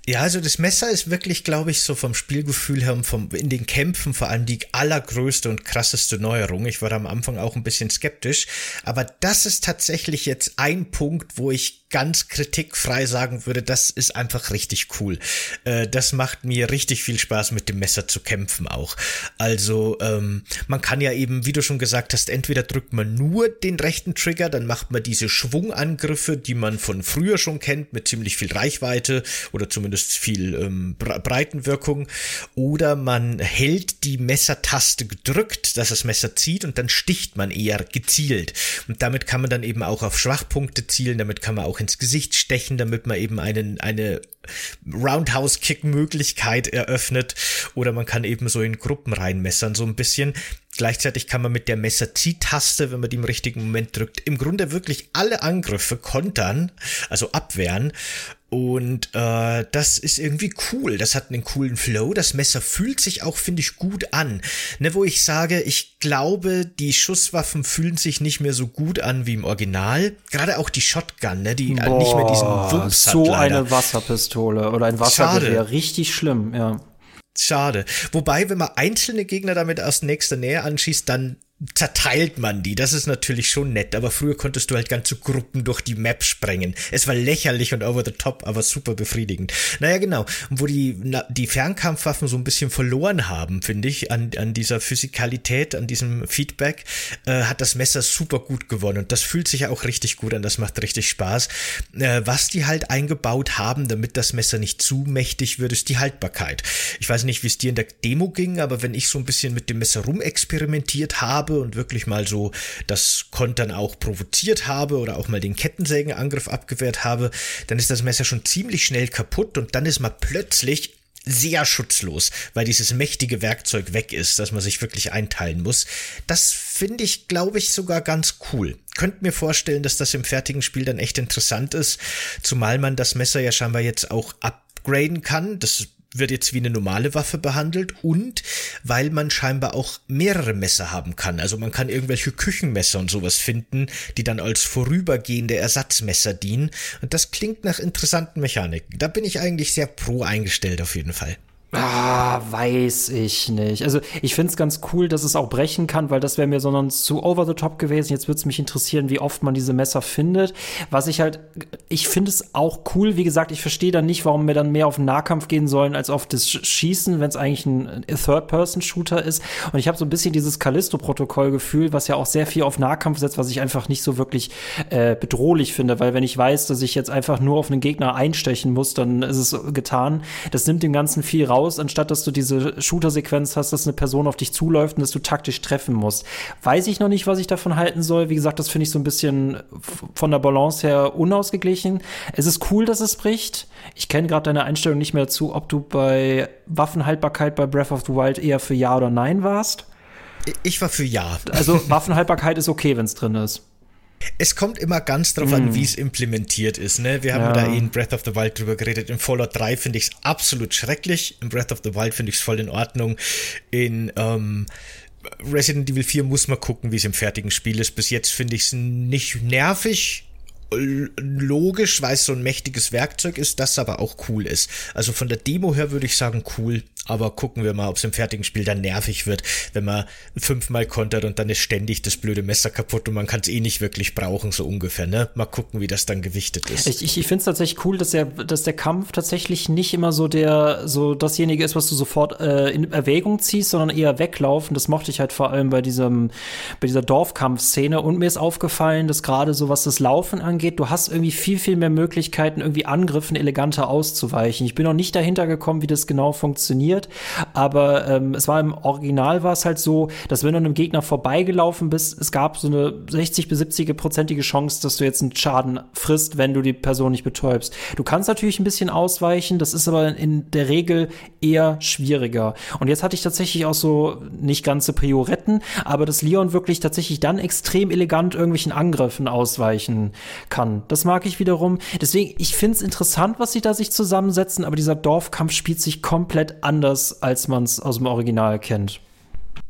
Ja, also das Messer ist wirklich, glaube ich, so vom Spielgefühl her und vom, in den Kämpfen vor allem die allergrößte und krasseste Neuerung. Ich war da am Anfang auch ein bisschen skeptisch, aber das ist tatsächlich jetzt ein Punkt, wo ich ganz kritikfrei sagen würde, das ist einfach richtig cool. Äh, das macht mir richtig viel Spaß, mit dem Messer zu kämpfen auch. Also ähm, man kann ja eben, wie du schon gesagt hast, entweder drückt man nur den rechten Trigger, dann macht man diese Schwungangriffe, die man von früher schon kennt, mit ziemlich viel Reichweite oder zumindest viel ähm, Breitenwirkung. Oder man hält die Messertaste gedrückt, dass das Messer zieht und dann sticht man eher gezielt. Und damit kann man dann eben auch auf Schwachpunkte zielen, damit kann man auch ins Gesicht stechen, damit man eben einen, eine Roundhouse-Kick-Möglichkeit eröffnet. Oder man kann eben so in Gruppen reinmessern, so ein bisschen. Gleichzeitig kann man mit der Messer-Zieh-Taste, wenn man die im richtigen Moment drückt, im Grunde wirklich alle Angriffe kontern, also abwehren. Und äh, das ist irgendwie cool. Das hat einen coolen Flow. Das Messer fühlt sich auch, finde ich, gut an. Ne, wo ich sage, ich glaube, die Schusswaffen fühlen sich nicht mehr so gut an wie im Original. Gerade auch die Shotgun, ne, die Boah, nicht mehr diesen Wumms so hat. So eine Wasserpistole oder ein Wassergewehr. Richtig schlimm, ja. Schade. Wobei, wenn man einzelne Gegner damit aus nächster Nähe anschießt, dann zerteilt man die. Das ist natürlich schon nett, aber früher konntest du halt ganze Gruppen durch die Map sprengen. Es war lächerlich und over the top, aber super befriedigend. Naja, genau. Wo die, na, die Fernkampfwaffen so ein bisschen verloren haben, finde ich, an, an dieser Physikalität, an diesem Feedback, äh, hat das Messer super gut gewonnen. Und das fühlt sich ja auch richtig gut an, das macht richtig Spaß. Äh, was die halt eingebaut haben, damit das Messer nicht zu mächtig wird, ist die Haltbarkeit. Ich weiß nicht, wie es dir in der Demo ging, aber wenn ich so ein bisschen mit dem Messer rumexperimentiert habe, habe und wirklich mal so das Kontern auch provoziert habe oder auch mal den Kettensägenangriff abgewehrt habe, dann ist das Messer schon ziemlich schnell kaputt und dann ist man plötzlich sehr schutzlos, weil dieses mächtige Werkzeug weg ist, dass man sich wirklich einteilen muss. Das finde ich, glaube ich, sogar ganz cool. Könnt mir vorstellen, dass das im fertigen Spiel dann echt interessant ist, zumal man das Messer ja scheinbar jetzt auch upgraden kann. Das wird jetzt wie eine normale Waffe behandelt und weil man scheinbar auch mehrere Messer haben kann. Also man kann irgendwelche Küchenmesser und sowas finden, die dann als vorübergehende Ersatzmesser dienen. Und das klingt nach interessanten Mechaniken. Da bin ich eigentlich sehr pro eingestellt auf jeden Fall. Ah, weiß ich nicht. Also ich finde es ganz cool, dass es auch brechen kann, weil das wäre mir sondern zu over the top gewesen. Jetzt würde es mich interessieren, wie oft man diese Messer findet. Was ich halt, ich finde es auch cool. Wie gesagt, ich verstehe dann nicht, warum wir dann mehr auf den Nahkampf gehen sollen als auf das Schießen, wenn es eigentlich ein Third-Person-Shooter ist. Und ich habe so ein bisschen dieses Callisto-Protokoll-Gefühl, was ja auch sehr viel auf Nahkampf setzt, was ich einfach nicht so wirklich äh, bedrohlich finde, weil wenn ich weiß, dass ich jetzt einfach nur auf einen Gegner einstechen muss, dann ist es getan. Das nimmt dem Ganzen viel raus raus, anstatt dass du diese Shooter-Sequenz hast, dass eine Person auf dich zuläuft und dass du taktisch treffen musst. Weiß ich noch nicht, was ich davon halten soll. Wie gesagt, das finde ich so ein bisschen von der Balance her unausgeglichen. Es ist cool, dass es bricht. Ich kenne gerade deine Einstellung nicht mehr dazu, ob du bei Waffenhaltbarkeit bei Breath of the Wild eher für Ja oder Nein warst. Ich war für Ja. Also Waffenhaltbarkeit ist okay, wenn es drin ist. Es kommt immer ganz drauf mm. an, wie es implementiert ist. Ne? Wir haben ja. da in Breath of the Wild drüber geredet. In Fallout 3 finde ich es absolut schrecklich. In Breath of the Wild finde ich es voll in Ordnung. In ähm, Resident Evil 4 muss man gucken, wie es im fertigen Spiel ist. Bis jetzt finde ich es nicht nervig logisch, weil es so ein mächtiges Werkzeug ist, das aber auch cool ist. Also von der Demo her würde ich sagen cool, aber gucken wir mal, ob es im fertigen Spiel dann nervig wird, wenn man fünfmal kontert und dann ist ständig das blöde Messer kaputt und man kann es eh nicht wirklich brauchen, so ungefähr, ne? Mal gucken, wie das dann gewichtet ist. Ich, ich, ich finde es tatsächlich cool, dass der, dass der Kampf tatsächlich nicht immer so der, so dasjenige ist, was du sofort äh, in Erwägung ziehst, sondern eher weglaufen. Das mochte ich halt vor allem bei diesem, bei dieser Dorfkampfszene und mir ist aufgefallen, dass gerade so was das Laufen angeht, angeht, du hast irgendwie viel, viel mehr Möglichkeiten, irgendwie Angriffen eleganter auszuweichen. Ich bin noch nicht dahinter gekommen, wie das genau funktioniert, aber ähm, es war im Original war es halt so, dass wenn du einem Gegner vorbeigelaufen bist, es gab so eine 60 bis 70 prozentige Chance, dass du jetzt einen Schaden frisst, wenn du die Person nicht betäubst. Du kannst natürlich ein bisschen ausweichen, das ist aber in der Regel eher schwieriger. Und jetzt hatte ich tatsächlich auch so nicht ganze Prioretten, aber dass Leon wirklich tatsächlich dann extrem elegant irgendwelchen Angriffen ausweichen kann. Das mag ich wiederum. Deswegen, ich finde es interessant, was sie da sich zusammensetzen, aber dieser Dorfkampf spielt sich komplett anders, als man es aus dem Original kennt.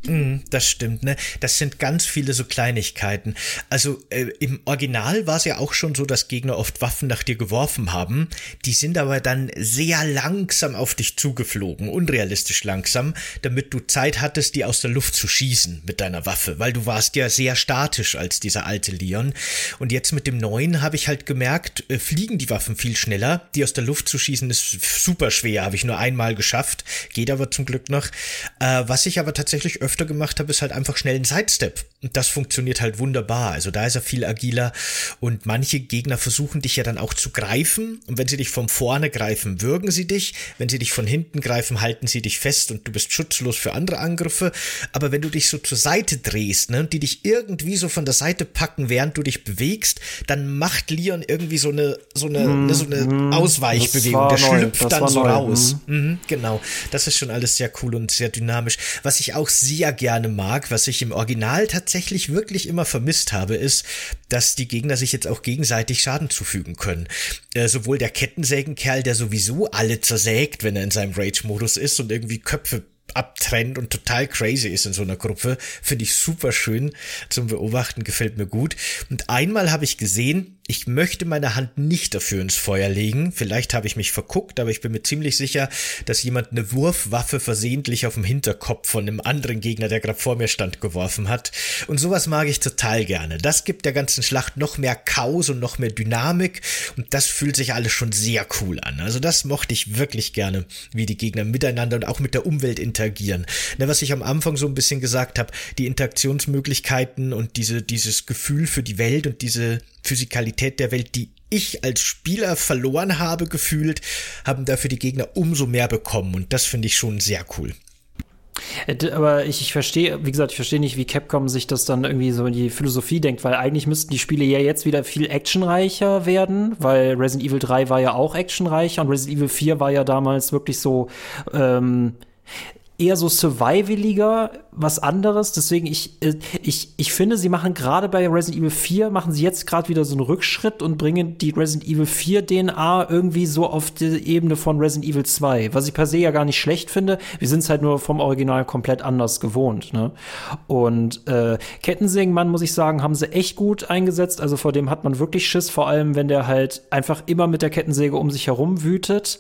Mm, das stimmt, ne? Das sind ganz viele so Kleinigkeiten. Also äh, im Original war es ja auch schon so, dass Gegner oft Waffen nach dir geworfen haben. Die sind aber dann sehr langsam auf dich zugeflogen, unrealistisch langsam, damit du Zeit hattest, die aus der Luft zu schießen mit deiner Waffe, weil du warst ja sehr statisch als dieser alte Leon. Und jetzt mit dem neuen habe ich halt gemerkt, äh, fliegen die Waffen viel schneller. Die aus der Luft zu schießen ist super schwer, habe ich nur einmal geschafft, geht aber zum Glück noch. Äh, was ich aber tatsächlich öfter gemacht habe, ist halt einfach schnell ein Sidestep. Und das funktioniert halt wunderbar. Also da ist er viel agiler. Und manche Gegner versuchen dich ja dann auch zu greifen. Und wenn sie dich von vorne greifen, würgen sie dich. Wenn sie dich von hinten greifen, halten sie dich fest und du bist schutzlos für andere Angriffe. Aber wenn du dich so zur Seite drehst, ne, und die dich irgendwie so von der Seite packen, während du dich bewegst, dann macht Leon irgendwie so eine, so eine, mm, so eine mm, Ausweichbewegung. Der schlüpft dann so neu. raus. Mm. Mhm, genau. Das ist schon alles sehr cool und sehr dynamisch. Was ich auch sehr ja gerne mag, was ich im Original tatsächlich wirklich immer vermisst habe, ist, dass die Gegner sich jetzt auch gegenseitig Schaden zufügen können. Äh, sowohl der Kettensägenkerl, der sowieso alle zersägt, wenn er in seinem Rage-Modus ist und irgendwie Köpfe abtrennt und total crazy ist in so einer Gruppe. Finde ich super schön zum Beobachten, gefällt mir gut. Und einmal habe ich gesehen, ich möchte meine Hand nicht dafür ins Feuer legen. Vielleicht habe ich mich verguckt, aber ich bin mir ziemlich sicher, dass jemand eine Wurfwaffe versehentlich auf dem Hinterkopf von einem anderen Gegner, der gerade vor mir stand, geworfen hat. Und sowas mag ich total gerne. Das gibt der ganzen Schlacht noch mehr Chaos und noch mehr Dynamik. Und das fühlt sich alles schon sehr cool an. Also das mochte ich wirklich gerne, wie die Gegner miteinander und auch mit der Umwelt interagieren. Ne, was ich am Anfang so ein bisschen gesagt habe, die Interaktionsmöglichkeiten und diese, dieses Gefühl für die Welt und diese Physikalität der Welt, die ich als Spieler verloren habe gefühlt, haben dafür die Gegner umso mehr bekommen und das finde ich schon sehr cool. Äh, aber ich, ich verstehe, wie gesagt, ich verstehe nicht, wie Capcom sich das dann irgendwie so in die Philosophie denkt, weil eigentlich müssten die Spiele ja jetzt wieder viel actionreicher werden, weil Resident Evil 3 war ja auch actionreicher und Resident Evil 4 war ja damals wirklich so, ähm, eher so survivaliger, was anderes. Deswegen, ich, äh, ich, ich finde, sie machen gerade bei Resident Evil 4, machen sie jetzt gerade wieder so einen Rückschritt und bringen die Resident Evil 4 DNA irgendwie so auf die Ebene von Resident Evil 2, was ich per se ja gar nicht schlecht finde. Wir sind es halt nur vom Original komplett anders gewohnt. Ne? Und äh, Kettensägenmann, muss ich sagen, haben sie echt gut eingesetzt. Also vor dem hat man wirklich Schiss, vor allem wenn der halt einfach immer mit der Kettensäge um sich herum wütet.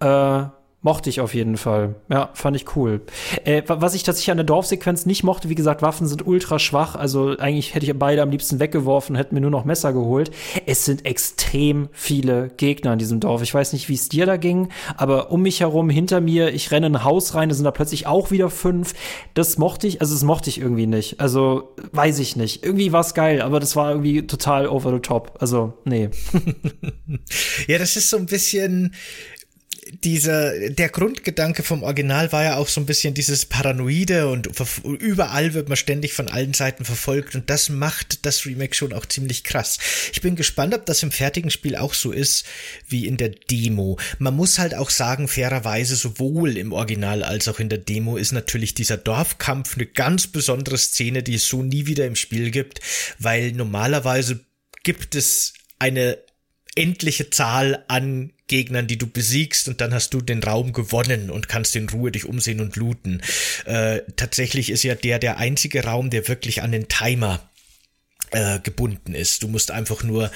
Äh, Mochte ich auf jeden Fall. Ja, fand ich cool. Äh, was ich tatsächlich an der Dorfsequenz nicht mochte, wie gesagt, Waffen sind ultra schwach. Also eigentlich hätte ich beide am liebsten weggeworfen, hätte mir nur noch Messer geholt. Es sind extrem viele Gegner in diesem Dorf. Ich weiß nicht, wie es dir da ging, aber um mich herum, hinter mir, ich renne in ein Haus rein, da sind da plötzlich auch wieder fünf. Das mochte ich, also das mochte ich irgendwie nicht. Also weiß ich nicht. Irgendwie war es geil, aber das war irgendwie total over the top. Also, nee. ja, das ist so ein bisschen dieser, der Grundgedanke vom Original war ja auch so ein bisschen dieses Paranoide und überall wird man ständig von allen Seiten verfolgt und das macht das Remake schon auch ziemlich krass. Ich bin gespannt, ob das im fertigen Spiel auch so ist wie in der Demo. Man muss halt auch sagen, fairerweise sowohl im Original als auch in der Demo ist natürlich dieser Dorfkampf eine ganz besondere Szene, die es so nie wieder im Spiel gibt, weil normalerweise gibt es eine endliche Zahl an Gegnern, die du besiegst und dann hast du den Raum gewonnen und kannst in Ruhe dich umsehen und looten. Äh, tatsächlich ist ja der der einzige Raum, der wirklich an den Timer äh, gebunden ist. Du musst einfach nur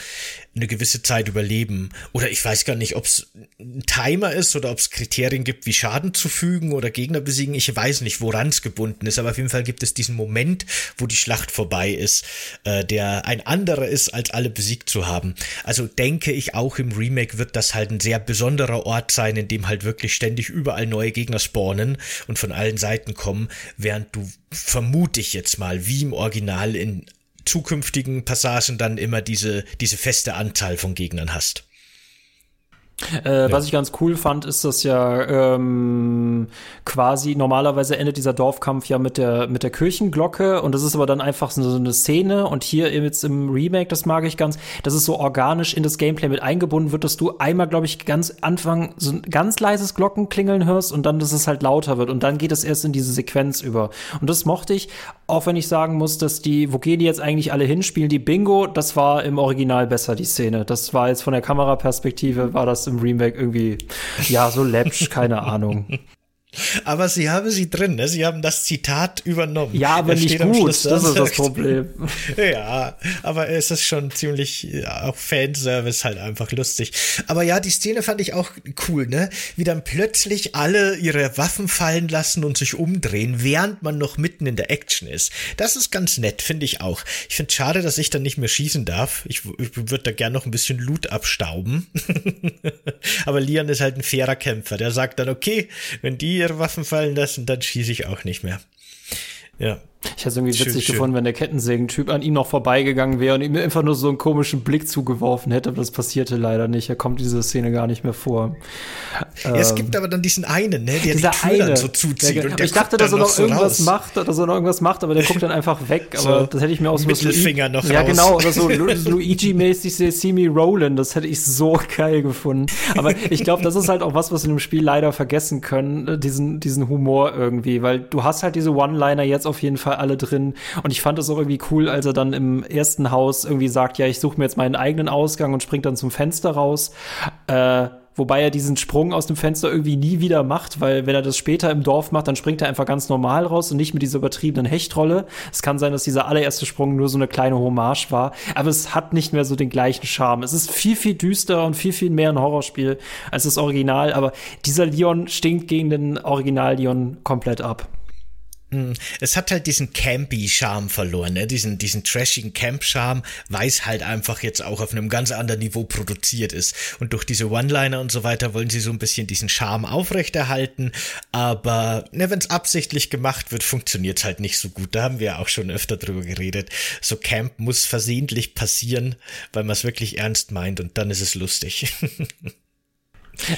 eine gewisse Zeit überleben. Oder ich weiß gar nicht, ob es ein Timer ist oder ob es Kriterien gibt, wie Schaden zufügen oder Gegner besiegen. Ich weiß nicht, woran es gebunden ist, aber auf jeden Fall gibt es diesen Moment, wo die Schlacht vorbei ist, äh, der ein anderer ist, als alle besiegt zu haben. Also denke ich, auch im Remake wird das halt ein sehr besonderer Ort sein, in dem halt wirklich ständig überall neue Gegner spawnen und von allen Seiten kommen, während du vermute ich jetzt mal, wie im Original in zukünftigen Passagen dann immer diese, diese feste Anzahl von Gegnern hast. Äh, ja. Was ich ganz cool fand, ist, dass ja ähm, quasi normalerweise endet dieser Dorfkampf ja mit der mit der Kirchenglocke und das ist aber dann einfach so eine Szene und hier jetzt im Remake, das mag ich ganz, dass es so organisch in das Gameplay mit eingebunden wird, dass du einmal, glaube ich, ganz Anfang so ein ganz leises Glockenklingeln hörst und dann, dass es halt lauter wird und dann geht es erst in diese Sequenz über. Und das mochte ich, auch wenn ich sagen muss, dass die, wo gehen die jetzt eigentlich alle hinspielen, die Bingo, das war im Original besser die Szene, das war jetzt von der Kameraperspektive war das im Remake irgendwie, ja, so läppsch, keine Ahnung. Aber sie haben sie drin, ne? Sie haben das Zitat übernommen. Ja, aber nicht gut, das ist das Problem. ja, aber es ist schon ziemlich, ja, auch Fanservice halt einfach lustig. Aber ja, die Szene fand ich auch cool, ne? Wie dann plötzlich alle ihre Waffen fallen lassen und sich umdrehen, während man noch mitten in der Action ist. Das ist ganz nett, finde ich auch. Ich finde schade, dass ich dann nicht mehr schießen darf. Ich, ich würde da gern noch ein bisschen Loot abstauben. aber Leon ist halt ein fairer Kämpfer. Der sagt dann, okay, wenn die ihre Waffen fallen lassen, dann schieße ich auch nicht mehr. Ja. Ich hätte es irgendwie witzig schön, gefunden, wenn der Kettensägen-Typ an ihm noch vorbeigegangen wäre und ihm einfach nur so einen komischen Blick zugeworfen hätte, aber das passierte leider nicht. Er kommt diese Szene gar nicht mehr vor. Ja, es gibt ähm, aber dann diesen einen, ne, der die Tür eine, dann so zuzieht. Der, und der ich dachte, dass er noch, noch so irgendwas raus. macht, dass er noch irgendwas macht, aber der guckt dann einfach weg. Aber so, das hätte ich mir auch so Mittelfinger noch Ja, raus. genau, oder so Luigi-mäßig See Me Rollen. Das hätte ich so geil gefunden. Aber ich glaube, das ist halt auch was, was in dem Spiel leider vergessen können, äh, diesen, diesen Humor irgendwie, weil du hast halt diese One-Liner jetzt auf jeden Fall alle drin. Und ich fand es auch irgendwie cool, als er dann im ersten Haus irgendwie sagt, ja, ich suche mir jetzt meinen eigenen Ausgang und springt dann zum Fenster raus. Äh, Wobei er diesen Sprung aus dem Fenster irgendwie nie wieder macht, weil wenn er das später im Dorf macht, dann springt er einfach ganz normal raus und nicht mit dieser übertriebenen Hechtrolle. Es kann sein, dass dieser allererste Sprung nur so eine kleine Hommage war, aber es hat nicht mehr so den gleichen Charme. Es ist viel, viel düsterer und viel, viel mehr ein Horrorspiel als das Original, aber dieser Leon stinkt gegen den Original-Leon komplett ab. Hm, es hat halt diesen Campy-Charme verloren, ne? diesen, diesen trashigen Camp-Charme, weil es halt einfach jetzt auch auf einem ganz anderen Niveau produziert ist. Und durch diese One-Liner und so weiter wollen sie so ein bisschen diesen Charme aufrechterhalten, aber ne, wenn es absichtlich gemacht wird, funktioniert es halt nicht so gut. Da haben wir auch schon öfter drüber geredet. So Camp muss versehentlich passieren, weil man es wirklich ernst meint und dann ist es lustig.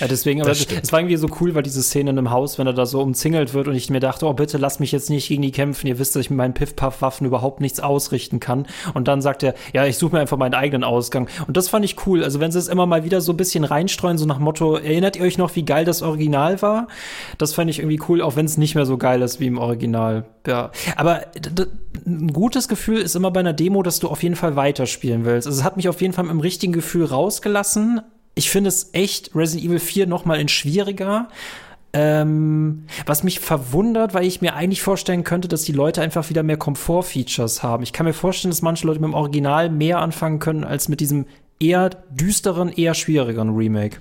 Ja, deswegen, aber es war irgendwie so cool, weil diese Szene in einem Haus, wenn er da so umzingelt wird und ich mir dachte, oh bitte lass mich jetzt nicht gegen die kämpfen, ihr wisst, dass ich mit meinen Piff-Puff-Waffen überhaupt nichts ausrichten kann. Und dann sagt er, ja, ich suche mir einfach meinen eigenen Ausgang. Und das fand ich cool. Also wenn sie es immer mal wieder so ein bisschen reinstreuen, so nach Motto, erinnert ihr euch noch, wie geil das Original war? Das fand ich irgendwie cool, auch wenn es nicht mehr so geil ist wie im Original. Ja, aber ein gutes Gefühl ist immer bei einer Demo, dass du auf jeden Fall weiterspielen willst. Also es hat mich auf jeden Fall im richtigen Gefühl rausgelassen, ich finde es echt Resident Evil 4 noch mal in schwieriger. Ähm, was mich verwundert, weil ich mir eigentlich vorstellen könnte, dass die Leute einfach wieder mehr Komfort-Features haben. Ich kann mir vorstellen, dass manche Leute mit dem Original mehr anfangen können als mit diesem eher düsteren, eher schwierigeren Remake.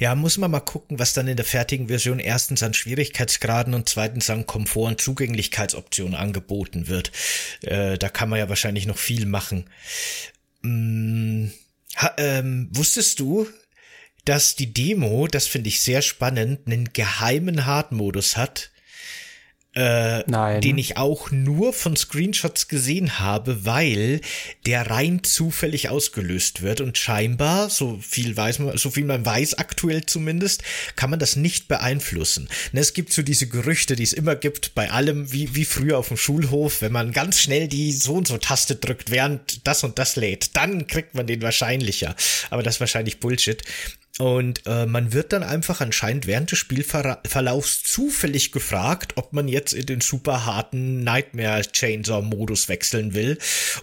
Ja, muss man mal gucken, was dann in der fertigen Version erstens an Schwierigkeitsgraden und zweitens an Komfort- und Zugänglichkeitsoptionen angeboten wird. Äh, da kann man ja wahrscheinlich noch viel machen. Mmh Ha, ähm, wusstest du, dass die Demo, das finde ich sehr spannend, einen geheimen Hard-Modus hat, äh, Nein. den ich auch nur von Screenshots gesehen habe, weil der rein zufällig ausgelöst wird und scheinbar, so viel weiß man, so viel man weiß aktuell zumindest, kann man das nicht beeinflussen. Und es gibt so diese Gerüchte, die es immer gibt bei allem, wie, wie früher auf dem Schulhof, wenn man ganz schnell die so und so Taste drückt, während das und das lädt, dann kriegt man den wahrscheinlicher. Aber das ist wahrscheinlich Bullshit. Und äh, man wird dann einfach anscheinend während des Spielverlaufs zufällig gefragt, ob man jetzt in den super harten Nightmare Chainsaw Modus wechseln will.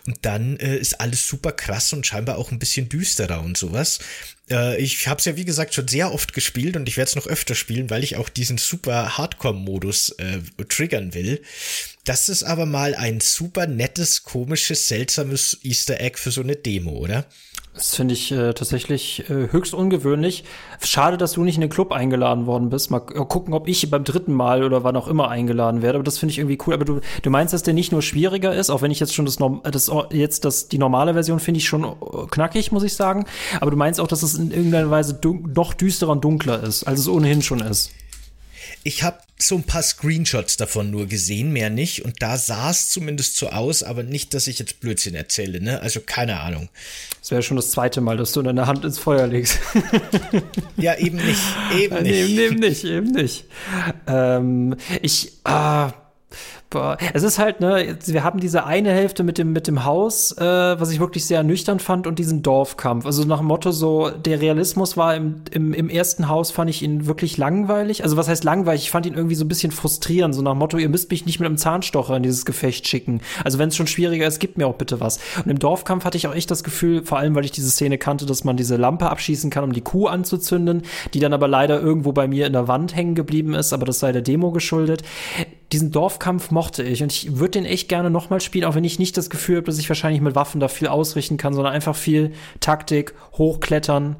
Und dann äh, ist alles super krass und scheinbar auch ein bisschen düsterer und sowas. Äh, ich habe es ja wie gesagt schon sehr oft gespielt und ich werde es noch öfter spielen, weil ich auch diesen super Hardcore Modus äh, triggern will. Das ist aber mal ein super nettes, komisches, seltsames Easter Egg für so eine Demo, oder? Das finde ich äh, tatsächlich äh, höchst ungewöhnlich. Schade, dass du nicht in den Club eingeladen worden bist. Mal gucken, ob ich beim dritten Mal oder wann auch immer eingeladen werde. Aber das finde ich irgendwie cool. Aber du, du meinst, dass der nicht nur schwieriger ist, auch wenn ich jetzt schon das, das jetzt das die normale Version finde ich schon äh, knackig, muss ich sagen. Aber du meinst auch, dass es in irgendeiner Weise noch düsterer und dunkler ist, als es ohnehin schon ist. Ich habe so ein paar Screenshots davon nur gesehen, mehr nicht. Und da sah es zumindest so aus, aber nicht, dass ich jetzt Blödsinn erzähle, ne? Also keine Ahnung. Das wäre schon das zweite Mal, dass du deine Hand ins Feuer legst. ja, eben nicht. Eben nicht. Eben, eben nicht, eben nicht. Ähm, ich, ah, Boah. Es ist halt, ne, wir haben diese eine Hälfte mit dem, mit dem Haus, äh, was ich wirklich sehr nüchtern fand, und diesen Dorfkampf. Also nach dem Motto so, der Realismus war im, im, im ersten Haus, fand ich ihn wirklich langweilig. Also was heißt langweilig? Ich fand ihn irgendwie so ein bisschen frustrierend, so nach dem Motto, ihr müsst mich nicht mit einem Zahnstocher in dieses Gefecht schicken. Also wenn es schon schwieriger ist, gibt mir auch bitte was. Und im Dorfkampf hatte ich auch echt das Gefühl, vor allem weil ich diese Szene kannte, dass man diese Lampe abschießen kann, um die Kuh anzuzünden, die dann aber leider irgendwo bei mir in der Wand hängen geblieben ist, aber das sei der Demo geschuldet diesen Dorfkampf mochte ich und ich würde den echt gerne nochmal spielen, auch wenn ich nicht das Gefühl habe, dass ich wahrscheinlich mit Waffen da viel ausrichten kann, sondern einfach viel Taktik, hochklettern.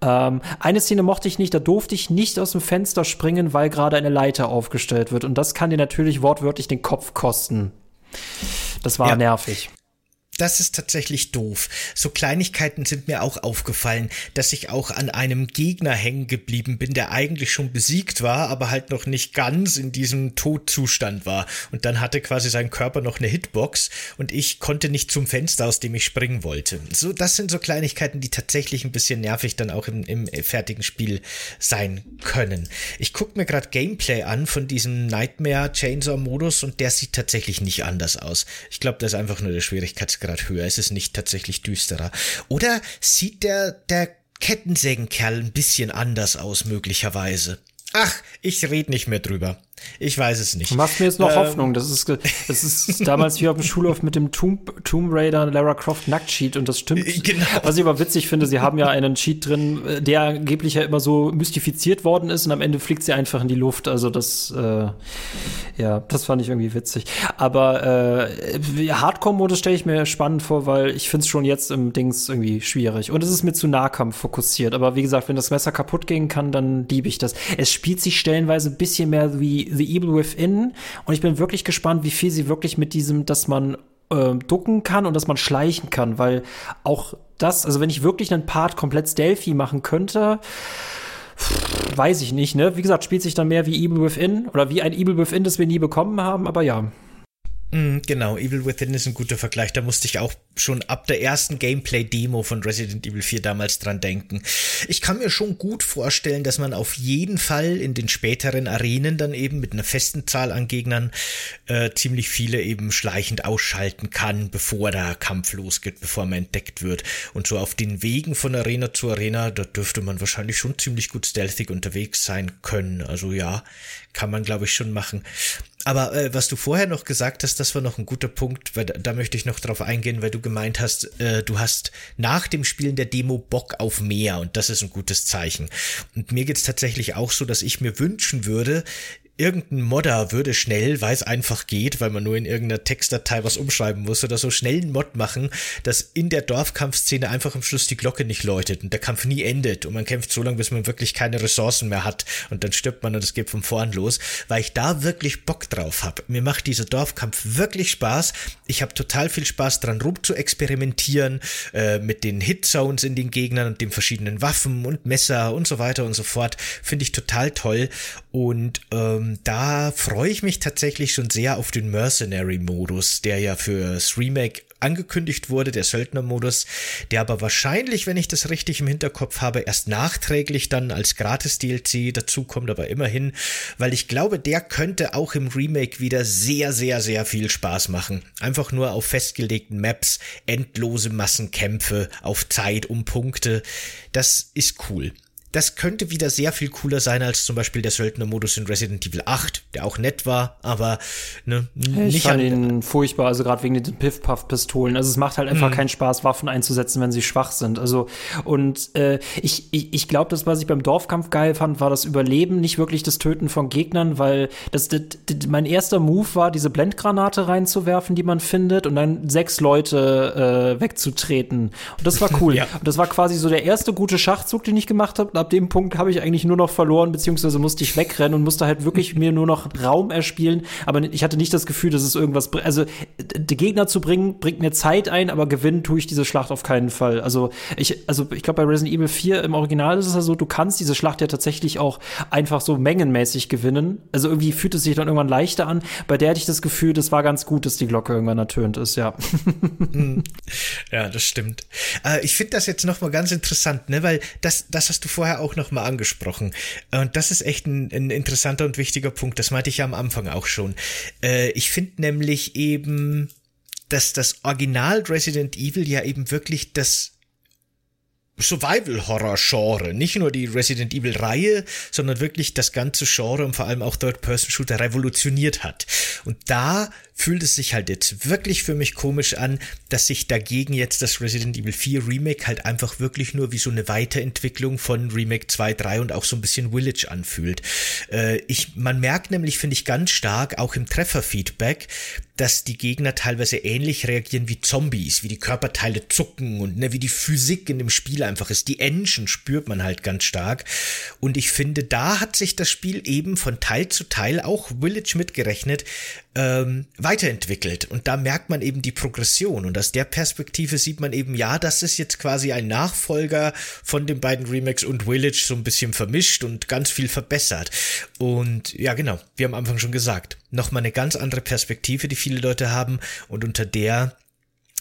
Ähm, eine Szene mochte ich nicht, da durfte ich nicht aus dem Fenster springen, weil gerade eine Leiter aufgestellt wird und das kann dir natürlich wortwörtlich den Kopf kosten. Das war ja. nervig das ist tatsächlich doof. So Kleinigkeiten sind mir auch aufgefallen, dass ich auch an einem Gegner hängen geblieben bin, der eigentlich schon besiegt war, aber halt noch nicht ganz in diesem Todzustand war. Und dann hatte quasi sein Körper noch eine Hitbox und ich konnte nicht zum Fenster, aus dem ich springen wollte. So, das sind so Kleinigkeiten, die tatsächlich ein bisschen nervig dann auch im, im fertigen Spiel sein können. Ich gucke mir gerade Gameplay an von diesem Nightmare Chainsaw Modus und der sieht tatsächlich nicht anders aus. Ich glaube, das ist einfach nur der Schwierigkeitsgrad Grad höher. Es ist nicht tatsächlich düsterer. Oder sieht der, der Kettensägenkerl ein bisschen anders aus, möglicherweise? Ach, ich rede nicht mehr drüber. Ich weiß es nicht. Du machst mir jetzt noch ähm, Hoffnung. Das ist, das ist damals wie auf dem Schulhof mit dem Tomb, Tomb Raider Lara Croft Nacktsheet und das stimmt. Äh, genau. Was ich aber witzig finde, sie haben ja einen Cheat drin, äh, der angeblich ja immer so mystifiziert worden ist und am Ende fliegt sie einfach in die Luft. Also das, äh, ja, das fand ich irgendwie witzig. Aber äh, Hardcore-Modus stelle ich mir spannend vor, weil ich finde es schon jetzt im Dings irgendwie schwierig. Und es ist mir zu Nahkampf fokussiert. Aber wie gesagt, wenn das Messer kaputt gehen kann, dann liebe ich das. Es spielt sich stellenweise ein bisschen mehr wie The Evil Within. Und ich bin wirklich gespannt, wie viel sie wirklich mit diesem, dass man äh, ducken kann und dass man schleichen kann, weil auch das, also wenn ich wirklich einen Part komplett stealthy machen könnte, weiß ich nicht, ne? Wie gesagt, spielt sich dann mehr wie Evil Within oder wie ein Evil Within, das wir nie bekommen haben, aber ja. Mm, genau, Evil Within ist ein guter Vergleich. Da musste ich auch schon ab der ersten Gameplay-Demo von Resident Evil 4 damals dran denken. Ich kann mir schon gut vorstellen, dass man auf jeden Fall in den späteren Arenen dann eben mit einer festen Zahl an Gegnern äh, ziemlich viele eben schleichend ausschalten kann, bevor der Kampf losgeht, bevor man entdeckt wird. Und so auf den Wegen von Arena zu Arena, da dürfte man wahrscheinlich schon ziemlich gut stealthig unterwegs sein können. Also ja, kann man glaube ich schon machen. Aber äh, was du vorher noch gesagt hast, das war noch ein guter Punkt, weil da, da möchte ich noch drauf eingehen, weil du gemeint hast, äh, du hast nach dem Spielen der Demo Bock auf mehr und das ist ein gutes Zeichen. Und mir geht's tatsächlich auch so, dass ich mir wünschen würde, irgendein Modder würde schnell, weil es einfach geht, weil man nur in irgendeiner Textdatei was umschreiben muss oder so schnell einen Mod machen, dass in der Dorfkampfszene einfach am Schluss die Glocke nicht läutet und der Kampf nie endet und man kämpft so lange, bis man wirklich keine Ressourcen mehr hat und dann stirbt man und es geht von vorn los, weil ich da wirklich Bock drauf habe. Mir macht dieser Dorfkampf wirklich Spaß. Ich habe total viel Spaß dran, rum zu experimentieren äh, mit den Hitzones in den Gegnern und den verschiedenen Waffen und Messer und so weiter und so fort. Finde ich total toll und ähm, da freue ich mich tatsächlich schon sehr auf den Mercenary-Modus, der ja fürs Remake angekündigt wurde, der Söldner-Modus, der aber wahrscheinlich, wenn ich das richtig im Hinterkopf habe, erst nachträglich dann als Gratis-DLC dazukommt, aber immerhin, weil ich glaube, der könnte auch im Remake wieder sehr, sehr, sehr viel Spaß machen. Einfach nur auf festgelegten Maps, endlose Massenkämpfe, auf Zeit um Punkte. Das ist cool das könnte wieder sehr viel cooler sein als zum Beispiel der Söldner-Modus in Resident Evil 8, der auch nett war, aber ne, ich nicht fand ihn furchtbar, also gerade wegen den Piff-Puff-Pistolen. Also es macht halt einfach mhm. keinen Spaß, Waffen einzusetzen, wenn sie schwach sind. Also und äh, ich, ich, ich glaube, das, was ich beim Dorfkampf geil fand, war das Überleben, nicht wirklich das Töten von Gegnern, weil das, das, das mein erster Move war, diese Blendgranate reinzuwerfen, die man findet, und dann sechs Leute äh, wegzutreten. Und das war cool. ja. Und das war quasi so der erste gute Schachzug, den ich gemacht habe ab dem Punkt habe ich eigentlich nur noch verloren, beziehungsweise musste ich wegrennen und musste halt wirklich mir nur noch Raum erspielen. Aber ich hatte nicht das Gefühl, dass es irgendwas, also die Gegner zu bringen, bringt mir Zeit ein, aber gewinnen tue ich diese Schlacht auf keinen Fall. Also ich, also ich glaube, bei Resident Evil 4 im Original ist es ja so, du kannst diese Schlacht ja tatsächlich auch einfach so mengenmäßig gewinnen. Also irgendwie fühlt es sich dann irgendwann leichter an. Bei der hatte ich das Gefühl, das war ganz gut, dass die Glocke irgendwann ertönt ist, ja. Hm. ja, das stimmt. Äh, ich finde das jetzt nochmal ganz interessant, ne, weil das, das hast du vorher vorher auch nochmal angesprochen. Und das ist echt ein, ein, interessanter und wichtiger Punkt. Das meinte ich ja am Anfang auch schon. Äh, ich finde nämlich eben, dass das Original Resident Evil ja eben wirklich das Survival-Horror-Genre, nicht nur die Resident Evil-Reihe, sondern wirklich das ganze Genre und vor allem auch Third-Person-Shooter revolutioniert hat. Und da fühlt es sich halt jetzt wirklich für mich komisch an, dass sich dagegen jetzt das Resident Evil 4 Remake halt einfach wirklich nur wie so eine Weiterentwicklung von Remake 2, 3 und auch so ein bisschen Village anfühlt. Äh, ich, man merkt nämlich, finde ich, ganz stark auch im Trefferfeedback, dass die Gegner teilweise ähnlich reagieren wie Zombies, wie die Körperteile zucken und ne, wie die Physik in dem Spiel einfach ist. Die Engine spürt man halt ganz stark. Und ich finde, da hat sich das Spiel eben von Teil zu Teil, auch Village mitgerechnet, ähm, weiterentwickelt. Und da merkt man eben die Progression. Und aus der Perspektive sieht man eben, ja, das ist jetzt quasi ein Nachfolger von den beiden Remakes und Village so ein bisschen vermischt und ganz viel verbessert. Und ja, genau, wir haben am Anfang schon gesagt, nochmal eine ganz andere Perspektive, die viele Leute haben. Und unter der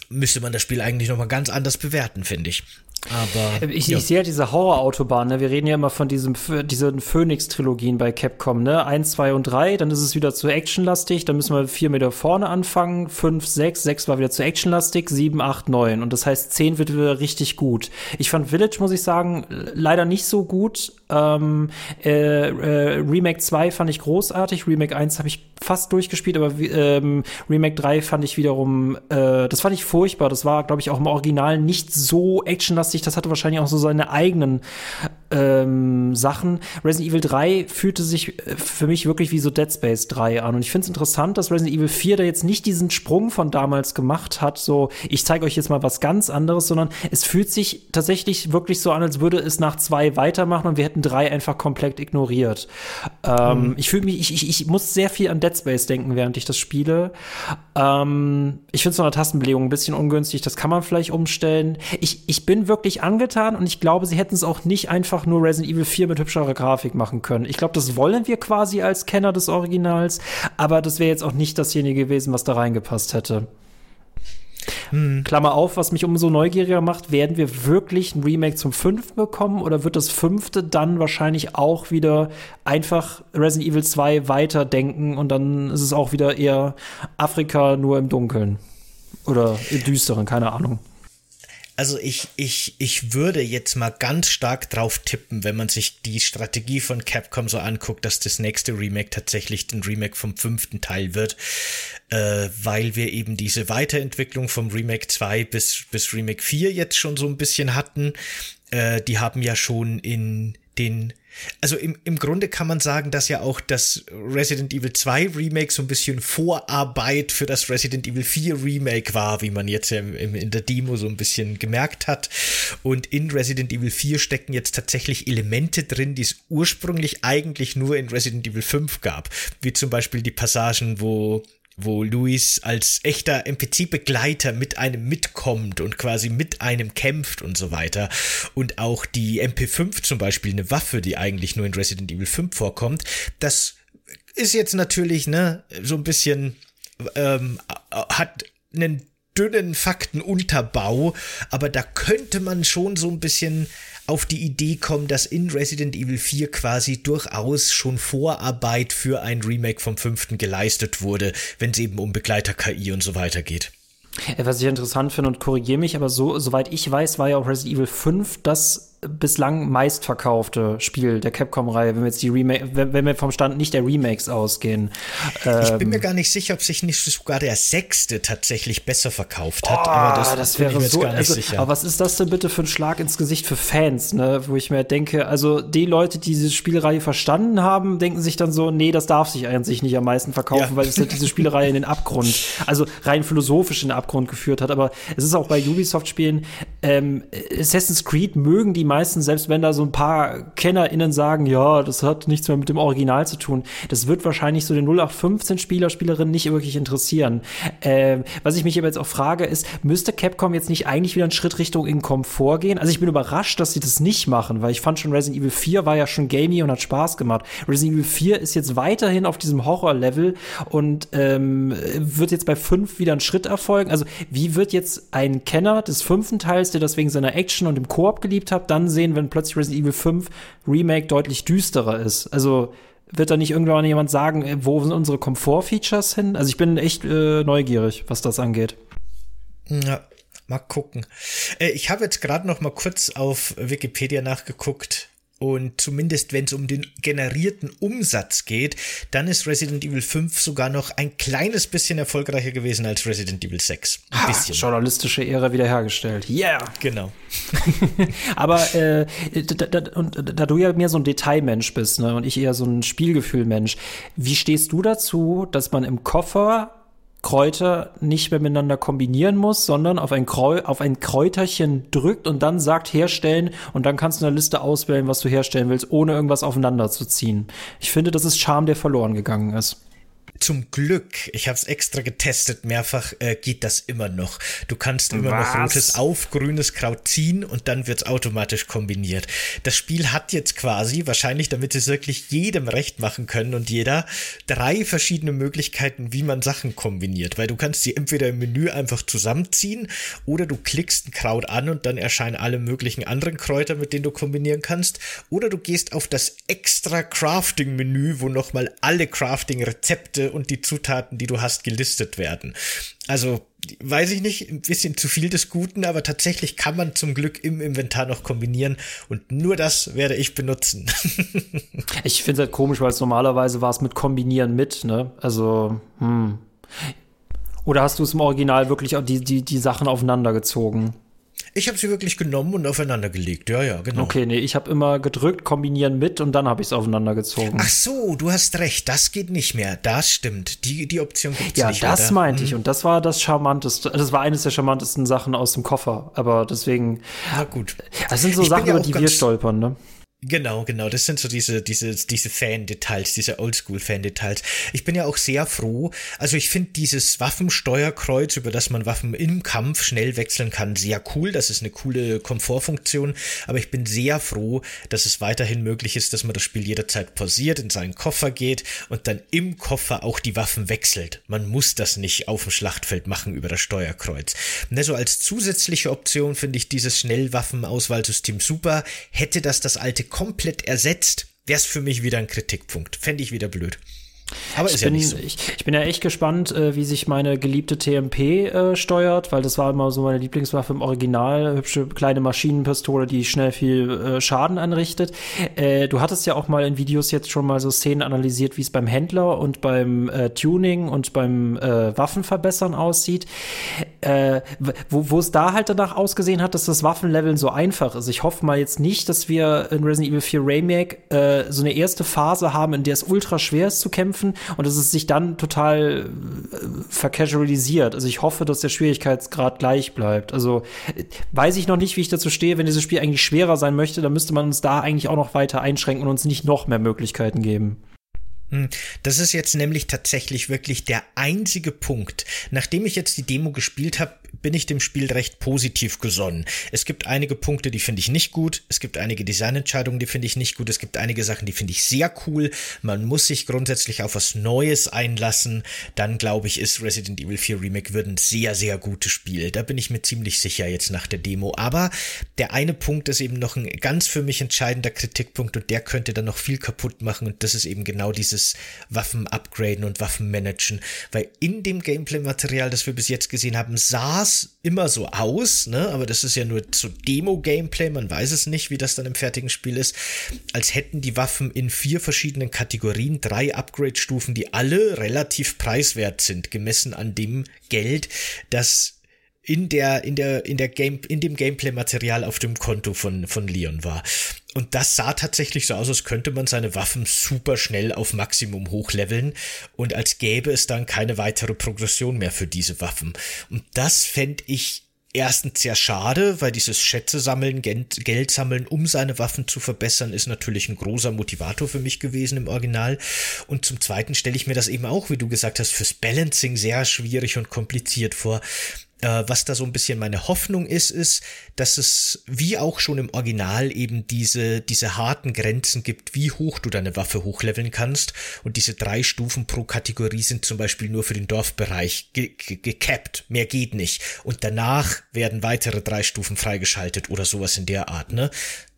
müsste man das Spiel eigentlich nochmal ganz anders bewerten, finde ich. Aber ich, ja. ich sehe ja diese Horrorautobahn, ne? Wir reden ja immer von diesem diesen Phoenix-Trilogien bei Capcom, ne? Eins, zwei und drei, dann ist es wieder zu actionlastig, dann müssen wir vier Meter vorne anfangen, fünf, sechs, sechs war wieder zu actionlastig, sieben, acht, neun. Und das heißt, zehn wird wieder richtig gut. Ich fand Village, muss ich sagen, leider nicht so gut. Ähm, äh, äh, Remake 2 fand ich großartig, Remake 1 habe ich fast durchgespielt, aber ähm, Remake 3 fand ich wiederum, äh, das fand ich furchtbar. Das war, glaube ich, auch im Original nicht so actionlastig. Das hatte wahrscheinlich auch so seine eigenen ähm, Sachen. Resident Evil 3 fühlte sich äh, für mich wirklich wie so Dead Space 3 an. Und ich finde es interessant, dass Resident Evil 4 da jetzt nicht diesen Sprung von damals gemacht hat, so ich zeige euch jetzt mal was ganz anderes, sondern es fühlt sich tatsächlich wirklich so an, als würde es nach zwei weitermachen und wir hätten drei einfach komplett ignoriert. Ähm, mhm. Ich fühle mich, ich, ich, ich muss sehr viel an Dead Space denken, während ich das spiele. Ähm, ich finde es von der Tastenbelegung ein bisschen ungünstig, das kann man vielleicht umstellen. Ich, ich bin wirklich angetan und ich glaube, sie hätten es auch nicht einfach einfach nur Resident Evil 4 mit hübscherer Grafik machen können. Ich glaube, das wollen wir quasi als Kenner des Originals, aber das wäre jetzt auch nicht dasjenige gewesen, was da reingepasst hätte. Hm. Klammer auf, was mich umso neugieriger macht, werden wir wirklich ein Remake zum fünften bekommen oder wird das fünfte dann wahrscheinlich auch wieder einfach Resident Evil 2 weiterdenken und dann ist es auch wieder eher Afrika nur im Dunkeln oder im Düsteren, keine Ahnung. Also ich, ich, ich würde jetzt mal ganz stark drauf tippen, wenn man sich die Strategie von Capcom so anguckt, dass das nächste Remake tatsächlich ein Remake vom fünften Teil wird, äh, weil wir eben diese Weiterentwicklung vom Remake 2 bis, bis Remake 4 jetzt schon so ein bisschen hatten. Äh, die haben ja schon in den also im, im Grunde kann man sagen, dass ja auch das Resident Evil 2 Remake so ein bisschen Vorarbeit für das Resident Evil 4 Remake war, wie man jetzt im, im, in der Demo so ein bisschen gemerkt hat. Und in Resident Evil 4 stecken jetzt tatsächlich Elemente drin, die es ursprünglich eigentlich nur in Resident Evil 5 gab. Wie zum Beispiel die Passagen, wo wo Luis als echter NPC-Begleiter mit einem mitkommt und quasi mit einem kämpft und so weiter. Und auch die MP5 zum Beispiel, eine Waffe, die eigentlich nur in Resident Evil 5 vorkommt, das ist jetzt natürlich, ne, so ein bisschen, ähm, hat einen dünnen Faktenunterbau, aber da könnte man schon so ein bisschen auf die Idee kommen, dass in Resident Evil 4 quasi durchaus schon Vorarbeit für ein Remake vom fünften geleistet wurde, wenn es eben um Begleiter-KI und so weiter geht. Was ich interessant finde und korrigiere mich, aber so, soweit ich weiß, war ja auch Resident Evil 5 das bislang meistverkaufte Spiel der Capcom-Reihe, wenn wir jetzt die Remake, wenn, wenn, wir vom Stand nicht der Remakes ausgehen. Ähm, ich bin mir ähm, gar nicht sicher, ob sich nicht sogar der sechste tatsächlich besser verkauft hat. Oh, aber das, das wäre so. Also, aber was ist das denn bitte für ein Schlag ins Gesicht für Fans, ne? Wo ich mir denke, also die Leute, die diese Spielreihe verstanden haben, denken sich dann so, nee, das darf sich eigentlich nicht am meisten verkaufen, ja. weil es halt diese Spielreihe in den Abgrund, also rein philosophisch in den Abgrund geführt hat. Aber es ist auch bei Ubisoft-Spielen, ähm, Assassin's Creed mögen die meisten, selbst wenn da so ein paar KennerInnen sagen, ja, das hat nichts mehr mit dem Original zu tun, das wird wahrscheinlich so den 0815-Spieler, Spielerinnen nicht wirklich interessieren. Äh, was ich mich aber jetzt auch frage, ist, müsste Capcom jetzt nicht eigentlich wieder einen Schritt Richtung in Komfort gehen? Also ich bin überrascht, dass sie das nicht machen, weil ich fand schon Resident Evil 4 war ja schon gamey und hat Spaß gemacht. Resident Evil 4 ist jetzt weiterhin auf diesem Horror-Level und ähm, wird jetzt bei 5 wieder ein Schritt erfolgen. Also wie wird jetzt ein Kenner des fünften Teils, der das wegen seiner Action und dem Koop geliebt dann dann sehen, wenn plötzlich Resident Evil 5 Remake deutlich düsterer ist. Also wird da nicht irgendwann jemand sagen, äh, wo sind unsere Komfort-Features hin? Also ich bin echt äh, neugierig, was das angeht. Ja, mal gucken. Äh, ich habe jetzt gerade noch mal kurz auf Wikipedia nachgeguckt. Und zumindest wenn es um den generierten Umsatz geht, dann ist Resident Evil 5 sogar noch ein kleines bisschen erfolgreicher gewesen als Resident Evil 6. Ein ha, bisschen. Journalistische Ehre wiederhergestellt. Yeah! Genau. Aber äh, da, da, da du ja mehr so ein Detailmensch bist ne, und ich eher so ein Spielgefühlmensch, wie stehst du dazu, dass man im Koffer Kräuter nicht mehr miteinander kombinieren muss, sondern auf ein, auf ein Kräuterchen drückt und dann sagt herstellen und dann kannst du eine Liste auswählen, was du herstellen willst, ohne irgendwas aufeinander zu ziehen. Ich finde, das ist Charme, der verloren gegangen ist. Zum Glück, ich habe es extra getestet, mehrfach äh, geht das immer noch. Du kannst immer Was? noch rotes auf grünes Kraut ziehen und dann wird's automatisch kombiniert. Das Spiel hat jetzt quasi, wahrscheinlich damit sie es wirklich jedem recht machen können und jeder, drei verschiedene Möglichkeiten, wie man Sachen kombiniert. Weil du kannst sie entweder im Menü einfach zusammenziehen oder du klickst ein Kraut an und dann erscheinen alle möglichen anderen Kräuter, mit denen du kombinieren kannst. Oder du gehst auf das extra Crafting-Menü, wo nochmal alle Crafting-Rezepte und die Zutaten, die du hast, gelistet werden. Also, weiß ich nicht, ein bisschen zu viel des Guten, aber tatsächlich kann man zum Glück im Inventar noch kombinieren und nur das werde ich benutzen. ich finde es halt komisch, weil es normalerweise war es mit Kombinieren mit, ne? Also, hm. Oder hast du es im Original wirklich die, die, die Sachen aufeinander gezogen? Ich habe sie wirklich genommen und aufeinander gelegt. Ja, ja, genau. Okay, nee, ich habe immer gedrückt, kombinieren mit und dann habe ich es aufeinander gezogen. Ach so, du hast recht, das geht nicht mehr. Das stimmt. Die, die Option gibt es ja, nicht. Ja, das oder? meinte hm. ich und das war das charmanteste, das war eines der charmantesten Sachen aus dem Koffer, aber deswegen Na gut. Das sind so ich Sachen, ja über die wir stolpern, ne? Genau, genau. Das sind so diese, diese, diese Fan-Details, diese Oldschool-Fan-Details. Ich bin ja auch sehr froh. Also ich finde dieses Waffensteuerkreuz, über das man Waffen im Kampf schnell wechseln kann, sehr cool. Das ist eine coole Komfortfunktion. Aber ich bin sehr froh, dass es weiterhin möglich ist, dass man das Spiel jederzeit pausiert, in seinen Koffer geht und dann im Koffer auch die Waffen wechselt. Man muss das nicht auf dem Schlachtfeld machen über das Steuerkreuz. Ne, so als zusätzliche Option finde ich dieses Schnellwaffenauswahlsystem super. Hätte das das alte komplett ersetzt, wäre es für mich wieder ein Kritikpunkt. Fände ich wieder blöd. Aber ich ist bin, ja nicht so. Ich, ich, bin ja echt gespannt, äh, wie sich meine geliebte TMP äh, steuert, weil das war immer so meine Lieblingswaffe im Original. Hübsche kleine Maschinenpistole, die schnell viel äh, Schaden anrichtet. Äh, du hattest ja auch mal in Videos jetzt schon mal so Szenen analysiert, wie es beim Händler und beim äh, Tuning und beim äh, Waffenverbessern aussieht. wo es da halt danach ausgesehen hat, dass das Waffenleveln so einfach ist. Ich hoffe mal jetzt nicht, dass wir in Resident Evil 4 Remake so eine erste Phase haben, in der es ultra schwer ist zu kämpfen kämpfen und dass es sich dann total äh, vercasualisiert. Also ich hoffe, dass der Schwierigkeitsgrad gleich bleibt. Also weiß ich noch nicht, wie ich dazu stehe. Wenn dieses Spiel eigentlich schwerer sein möchte, dann müsste man uns da eigentlich auch noch weiter einschränken und uns nicht noch mehr Möglichkeiten geben. Hm, das ist jetzt nämlich tatsächlich wirklich der einzige Punkt. Nachdem ich jetzt die Demo gespielt habe, bin ich dem Spiel recht positiv gesonnen. Es gibt einige Punkte, die finde ich nicht gut. Es gibt einige Designentscheidungen, die finde ich nicht gut. Es gibt einige Sachen, die finde ich sehr cool. Man muss sich grundsätzlich auf was Neues einlassen. Dann glaube ich, ist Resident Evil 4 Remake wird ein sehr, sehr gutes Spiel. Da bin ich mir ziemlich sicher jetzt nach der Demo. Aber der eine Punkt ist eben noch ein ganz für mich entscheidender Kritikpunkt und der könnte dann noch viel kaputt machen. Und das ist eben genau dieses Waffen upgraden und Waffen managen. Weil in dem Gameplay-Material, das wir bis jetzt gesehen haben, sah es immer so aus, ne? aber das ist ja nur so Demo-Gameplay, man weiß es nicht, wie das dann im fertigen Spiel ist, als hätten die Waffen in vier verschiedenen Kategorien drei Upgrade-Stufen, die alle relativ preiswert sind, gemessen an dem Geld, das in der, in der, in der Game, in dem Gameplay-Material auf dem Konto von, von Leon war. Und das sah tatsächlich so aus, als könnte man seine Waffen super schnell auf Maximum hochleveln und als gäbe es dann keine weitere Progression mehr für diese Waffen. Und das fände ich erstens sehr schade, weil dieses Schätze sammeln, Geld sammeln, um seine Waffen zu verbessern, ist natürlich ein großer Motivator für mich gewesen im Original. Und zum Zweiten stelle ich mir das eben auch, wie du gesagt hast, fürs Balancing sehr schwierig und kompliziert vor. Äh, was da so ein bisschen meine Hoffnung ist, ist, dass es wie auch schon im Original eben diese, diese harten Grenzen gibt, wie hoch du deine Waffe hochleveln kannst. Und diese drei Stufen pro Kategorie sind zum Beispiel nur für den Dorfbereich gecapped. Mehr geht nicht. Und danach werden weitere drei Stufen freigeschaltet oder sowas in der Art, ne?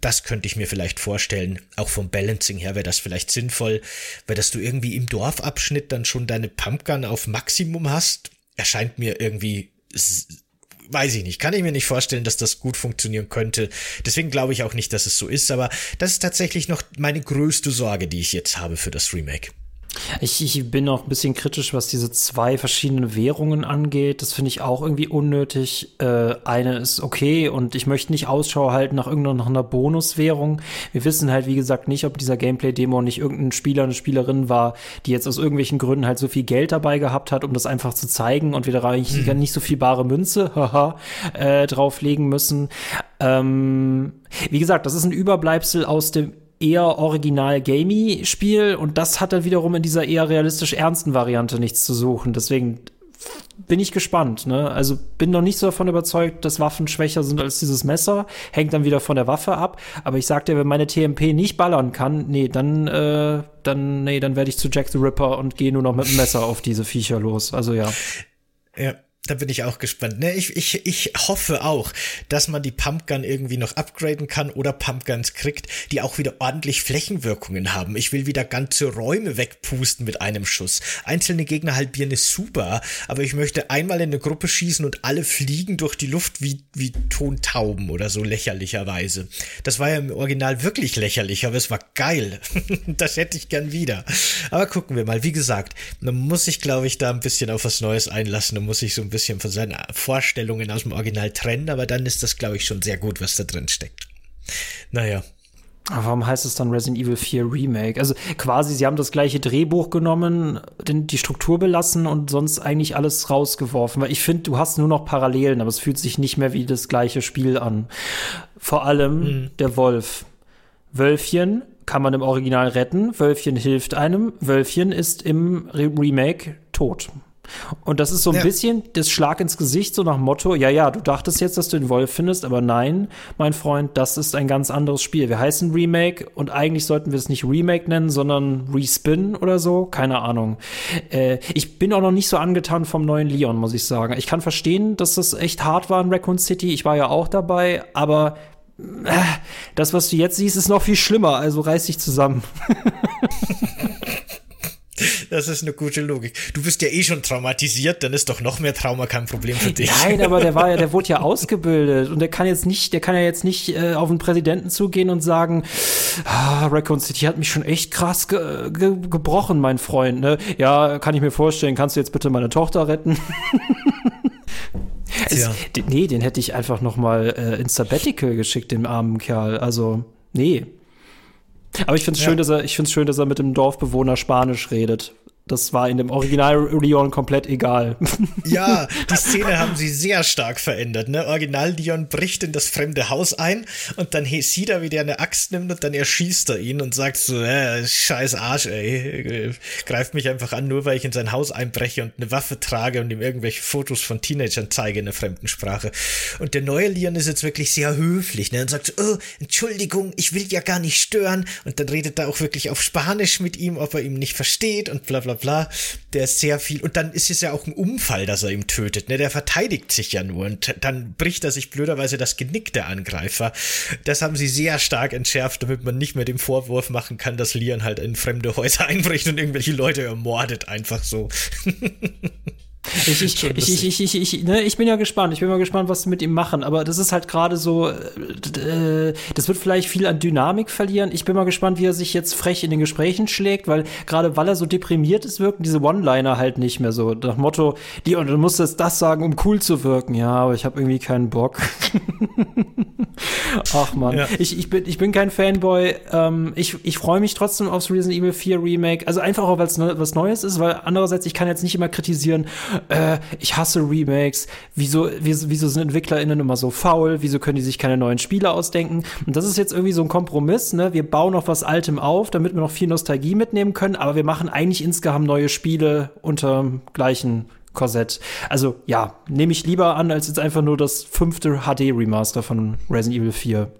Das könnte ich mir vielleicht vorstellen. Auch vom Balancing her wäre das vielleicht sinnvoll, weil dass du irgendwie im Dorfabschnitt dann schon deine Pumpgun auf Maximum hast, erscheint mir irgendwie weiß ich nicht, kann ich mir nicht vorstellen, dass das gut funktionieren könnte. Deswegen glaube ich auch nicht, dass es so ist, aber das ist tatsächlich noch meine größte Sorge, die ich jetzt habe für das Remake. Ich, ich bin auch ein bisschen kritisch, was diese zwei verschiedenen Währungen angeht. Das finde ich auch irgendwie unnötig. Äh, eine ist okay und ich möchte nicht Ausschau halten nach irgendeiner Bonuswährung. Wir wissen halt, wie gesagt, nicht, ob dieser Gameplay-Demo nicht irgendein Spieler, eine Spielerin war, die jetzt aus irgendwelchen Gründen halt so viel Geld dabei gehabt hat, um das einfach zu zeigen und wir da eigentlich hm. nicht so viel bare Münze haha, äh, drauflegen müssen. Ähm, wie gesagt, das ist ein Überbleibsel aus dem eher original gamey Spiel und das hat dann wiederum in dieser eher realistisch ernsten Variante nichts zu suchen. Deswegen bin ich gespannt. Ne? Also bin noch nicht so davon überzeugt, dass Waffen schwächer sind als dieses Messer. Hängt dann wieder von der Waffe ab. Aber ich sag dir, wenn meine TMP nicht ballern kann, nee, dann, äh, dann, nee, dann werde ich zu Jack the Ripper und gehe nur noch mit dem Messer auf diese Viecher los. Also ja. Ja. Da bin ich auch gespannt. Ne, ich, ich, ich hoffe auch, dass man die Pumpgun irgendwie noch upgraden kann oder Pumpguns kriegt, die auch wieder ordentlich Flächenwirkungen haben. Ich will wieder ganze Räume wegpusten mit einem Schuss. Einzelne Gegner halbieren ist super, aber ich möchte einmal in eine Gruppe schießen und alle fliegen durch die Luft wie, wie Tontauben oder so lächerlicherweise. Das war ja im Original wirklich lächerlich, aber es war geil. das hätte ich gern wieder. Aber gucken wir mal. Wie gesagt, man muss sich, glaube ich, da ein bisschen auf was Neues einlassen. Da muss sich so ein bisschen von seinen Vorstellungen aus dem Original trennen, aber dann ist das, glaube ich, schon sehr gut, was da drin steckt. Naja. Aber warum heißt es dann Resident Evil 4 Remake? Also quasi, sie haben das gleiche Drehbuch genommen, den, die Struktur belassen und sonst eigentlich alles rausgeworfen. Weil ich finde, du hast nur noch Parallelen, aber es fühlt sich nicht mehr wie das gleiche Spiel an. Vor allem mhm. der Wolf. Wölfchen kann man im Original retten, Wölfchen hilft einem, Wölfchen ist im Re Remake tot. Und das ist so ein ja. bisschen das Schlag ins Gesicht, so nach Motto, ja, ja, du dachtest jetzt, dass du den Wolf findest, aber nein, mein Freund, das ist ein ganz anderes Spiel. Wir heißen Remake und eigentlich sollten wir es nicht Remake nennen, sondern Respin oder so, keine Ahnung. Äh, ich bin auch noch nicht so angetan vom neuen Leon, muss ich sagen. Ich kann verstehen, dass das echt hart war in Raccoon City, ich war ja auch dabei, aber das, was du jetzt siehst, ist noch viel schlimmer, also reiß dich zusammen. Das ist eine gute Logik. Du bist ja eh schon traumatisiert, dann ist doch noch mehr Trauma kein Problem für dich. Nein, aber der war ja, der wurde ja ausgebildet und der kann jetzt nicht, der kann ja jetzt nicht äh, auf den Präsidenten zugehen und sagen, ah, Raccoon City hat mich schon echt krass ge ge gebrochen, mein Freund. Ne? Ja, kann ich mir vorstellen. Kannst du jetzt bitte meine Tochter retten? es, nee, den hätte ich einfach noch mal äh, ins Sabbatical geschickt, dem armen Kerl. Also, nee. Aber ich finde es ja. schön, dass er, ich finde schön, dass er mit dem Dorfbewohner Spanisch redet. Das war in dem Original Leon komplett egal. Ja, die Szene haben sie sehr stark verändert. Ne? Original Leon bricht in das fremde Haus ein und dann sieht er, wie der eine Axt nimmt und dann erschießt er ihn und sagt so, äh, scheiß Arsch, ey, greift mich einfach an, nur weil ich in sein Haus einbreche und eine Waffe trage und ihm irgendwelche Fotos von Teenagern zeige in der fremden Sprache. Und der neue Leon ist jetzt wirklich sehr höflich ne? und sagt so, oh, Entschuldigung, ich will ja gar nicht stören. Und dann redet er auch wirklich auf Spanisch mit ihm, ob er ihm nicht versteht und bla bla bla bla, der ist sehr viel. Und dann ist es ja auch ein Unfall, dass er ihn tötet. Ne? Der verteidigt sich ja nur und dann bricht er sich blöderweise das Genick der Angreifer. Das haben sie sehr stark entschärft, damit man nicht mehr den Vorwurf machen kann, dass Lian halt in fremde Häuser einbricht und irgendwelche Leute ermordet, einfach so. Ich, ich, ich, ich, ich, ich, ne, ich bin ja gespannt. Ich bin mal gespannt, was sie mit ihm machen. Aber das ist halt gerade so, äh, das wird vielleicht viel an Dynamik verlieren. Ich bin mal gespannt, wie er sich jetzt frech in den Gesprächen schlägt, weil gerade weil er so deprimiert ist, wirken diese One-Liner halt nicht mehr so. Nach Motto, die, und du musst jetzt das sagen, um cool zu wirken. Ja, aber ich habe irgendwie keinen Bock. Ach man, ja. ich, ich, bin, ich bin kein Fanboy. Ähm, ich ich freue mich trotzdem aufs Resident Evil 4 Remake. Also einfach auch, weil es ne, was Neues ist, weil andererseits, ich kann jetzt nicht immer kritisieren, äh, ich hasse Remakes, wieso, wieso, wieso sind EntwicklerInnen immer so faul, wieso können die sich keine neuen Spiele ausdenken? Und das ist jetzt irgendwie so ein Kompromiss, ne? Wir bauen noch was Altem auf, damit wir noch viel Nostalgie mitnehmen können, aber wir machen eigentlich insgesamt neue Spiele unter gleichen Korsett. Also ja, nehme ich lieber an, als jetzt einfach nur das fünfte HD-Remaster von Resident Evil 4.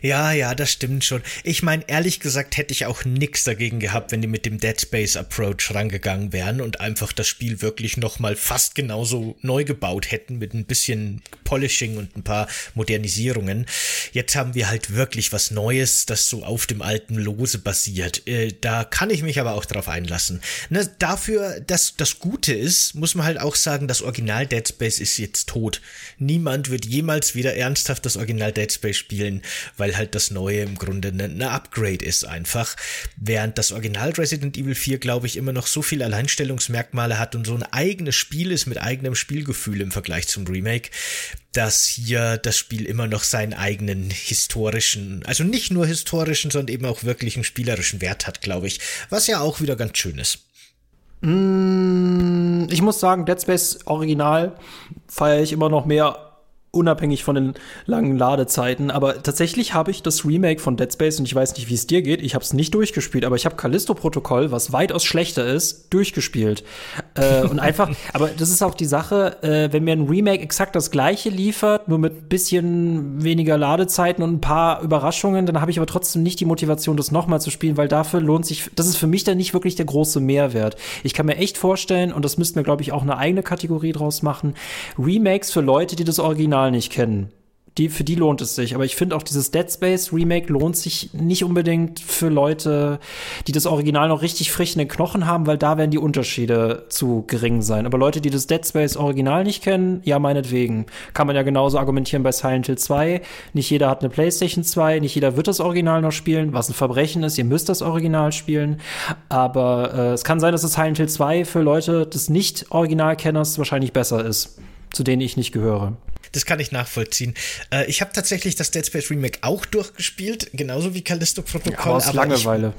Ja, ja, das stimmt schon. Ich meine, ehrlich gesagt hätte ich auch nix dagegen gehabt, wenn die mit dem Dead Space Approach rangegangen wären und einfach das Spiel wirklich nochmal fast genauso neu gebaut hätten mit ein bisschen Polishing und ein paar Modernisierungen. Jetzt haben wir halt wirklich was Neues, das so auf dem alten Lose basiert. Äh, da kann ich mich aber auch drauf einlassen. Ne, dafür, dass das Gute ist, muss man halt auch sagen, das Original Dead Space ist jetzt tot. Niemand wird jemals wieder ernsthaft das Original Dead Space spielen weil halt das Neue im Grunde eine, eine Upgrade ist einfach. Während das Original Resident Evil 4, glaube ich, immer noch so viele Alleinstellungsmerkmale hat und so ein eigenes Spiel ist mit eigenem Spielgefühl im Vergleich zum Remake, dass hier das Spiel immer noch seinen eigenen historischen, also nicht nur historischen, sondern eben auch wirklichen spielerischen Wert hat, glaube ich. Was ja auch wieder ganz schön ist. Mm, ich muss sagen, Dead Space Original feiere ich immer noch mehr unabhängig von den langen Ladezeiten. Aber tatsächlich habe ich das Remake von Dead Space und ich weiß nicht, wie es dir geht. Ich habe es nicht durchgespielt, aber ich habe Callisto-Protokoll, was weitaus schlechter ist, durchgespielt. äh, und einfach, aber das ist auch die Sache, äh, wenn mir ein Remake exakt das gleiche liefert, nur mit bisschen weniger Ladezeiten und ein paar Überraschungen, dann habe ich aber trotzdem nicht die Motivation, das nochmal zu spielen, weil dafür lohnt sich, das ist für mich dann nicht wirklich der große Mehrwert. Ich kann mir echt vorstellen, und das müssten wir, glaube ich, auch eine eigene Kategorie draus machen, Remakes für Leute, die das Original Original nicht kennen. Die, für die lohnt es sich. Aber ich finde auch dieses Dead Space Remake lohnt sich nicht unbedingt für Leute, die das Original noch richtig frisch in den Knochen haben, weil da werden die Unterschiede zu gering sein. Aber Leute, die das Dead Space Original nicht kennen, ja, meinetwegen. Kann man ja genauso argumentieren bei Silent Hill 2. Nicht jeder hat eine PlayStation 2, nicht jeder wird das Original noch spielen, was ein Verbrechen ist. Ihr müsst das Original spielen. Aber äh, es kann sein, dass das Silent Hill 2 für Leute des Nicht-Original-Kenners wahrscheinlich besser ist, zu denen ich nicht gehöre. Das kann ich nachvollziehen. Äh, ich habe tatsächlich das Dead Space Remake auch durchgespielt, genauso wie Callisto Protokoll. Ja, aus aber Langeweile.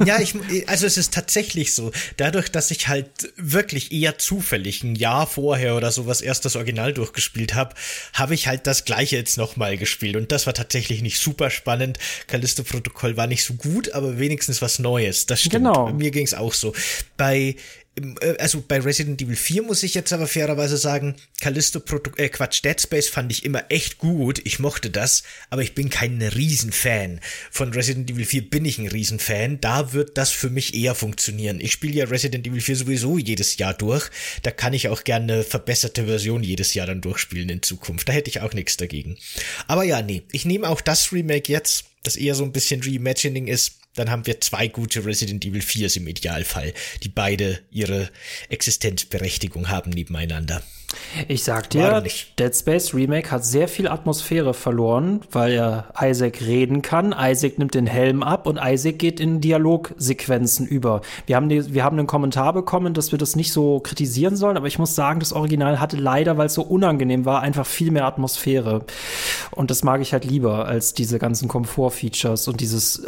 Ich, ja, ich, also es ist tatsächlich so. Dadurch, dass ich halt wirklich eher zufällig ein Jahr vorher oder sowas erst das Original durchgespielt habe, habe ich halt das gleiche jetzt nochmal gespielt. Und das war tatsächlich nicht super spannend. Callisto Protokoll war nicht so gut, aber wenigstens was Neues. Das stimmt. Genau. Mir ging es auch so. Bei äh, also bei Resident Evil 4 muss ich jetzt aber fairerweise sagen, Callisto Proto äh, Quatsch, Dead Space fand ich immer echt gut. Ich mochte das, aber ich bin kein Riesenfan. Von Resident Evil 4 bin ich ein Riesenfan. Da wird das für mich eher funktionieren. Ich spiele ja Resident Evil 4 sowieso jedes Jahr durch. Da kann ich auch gerne eine verbesserte Version jedes Jahr dann durchspielen in Zukunft. Da hätte ich auch nichts dagegen. Aber ja, nee, ich nehme auch das Remake jetzt, das eher so ein bisschen Reimagining ist dann haben wir zwei gute Resident Evil 4s im Idealfall, die beide ihre Existenzberechtigung haben nebeneinander. Ich sag dir, Dead Space Remake hat sehr viel Atmosphäre verloren, weil er Isaac reden kann. Isaac nimmt den Helm ab und Isaac geht in Dialogsequenzen über. Wir haben, die, wir haben einen Kommentar bekommen, dass wir das nicht so kritisieren sollen, aber ich muss sagen, das Original hatte leider, weil es so unangenehm war, einfach viel mehr Atmosphäre. Und das mag ich halt lieber als diese ganzen Komfort-Features und dieses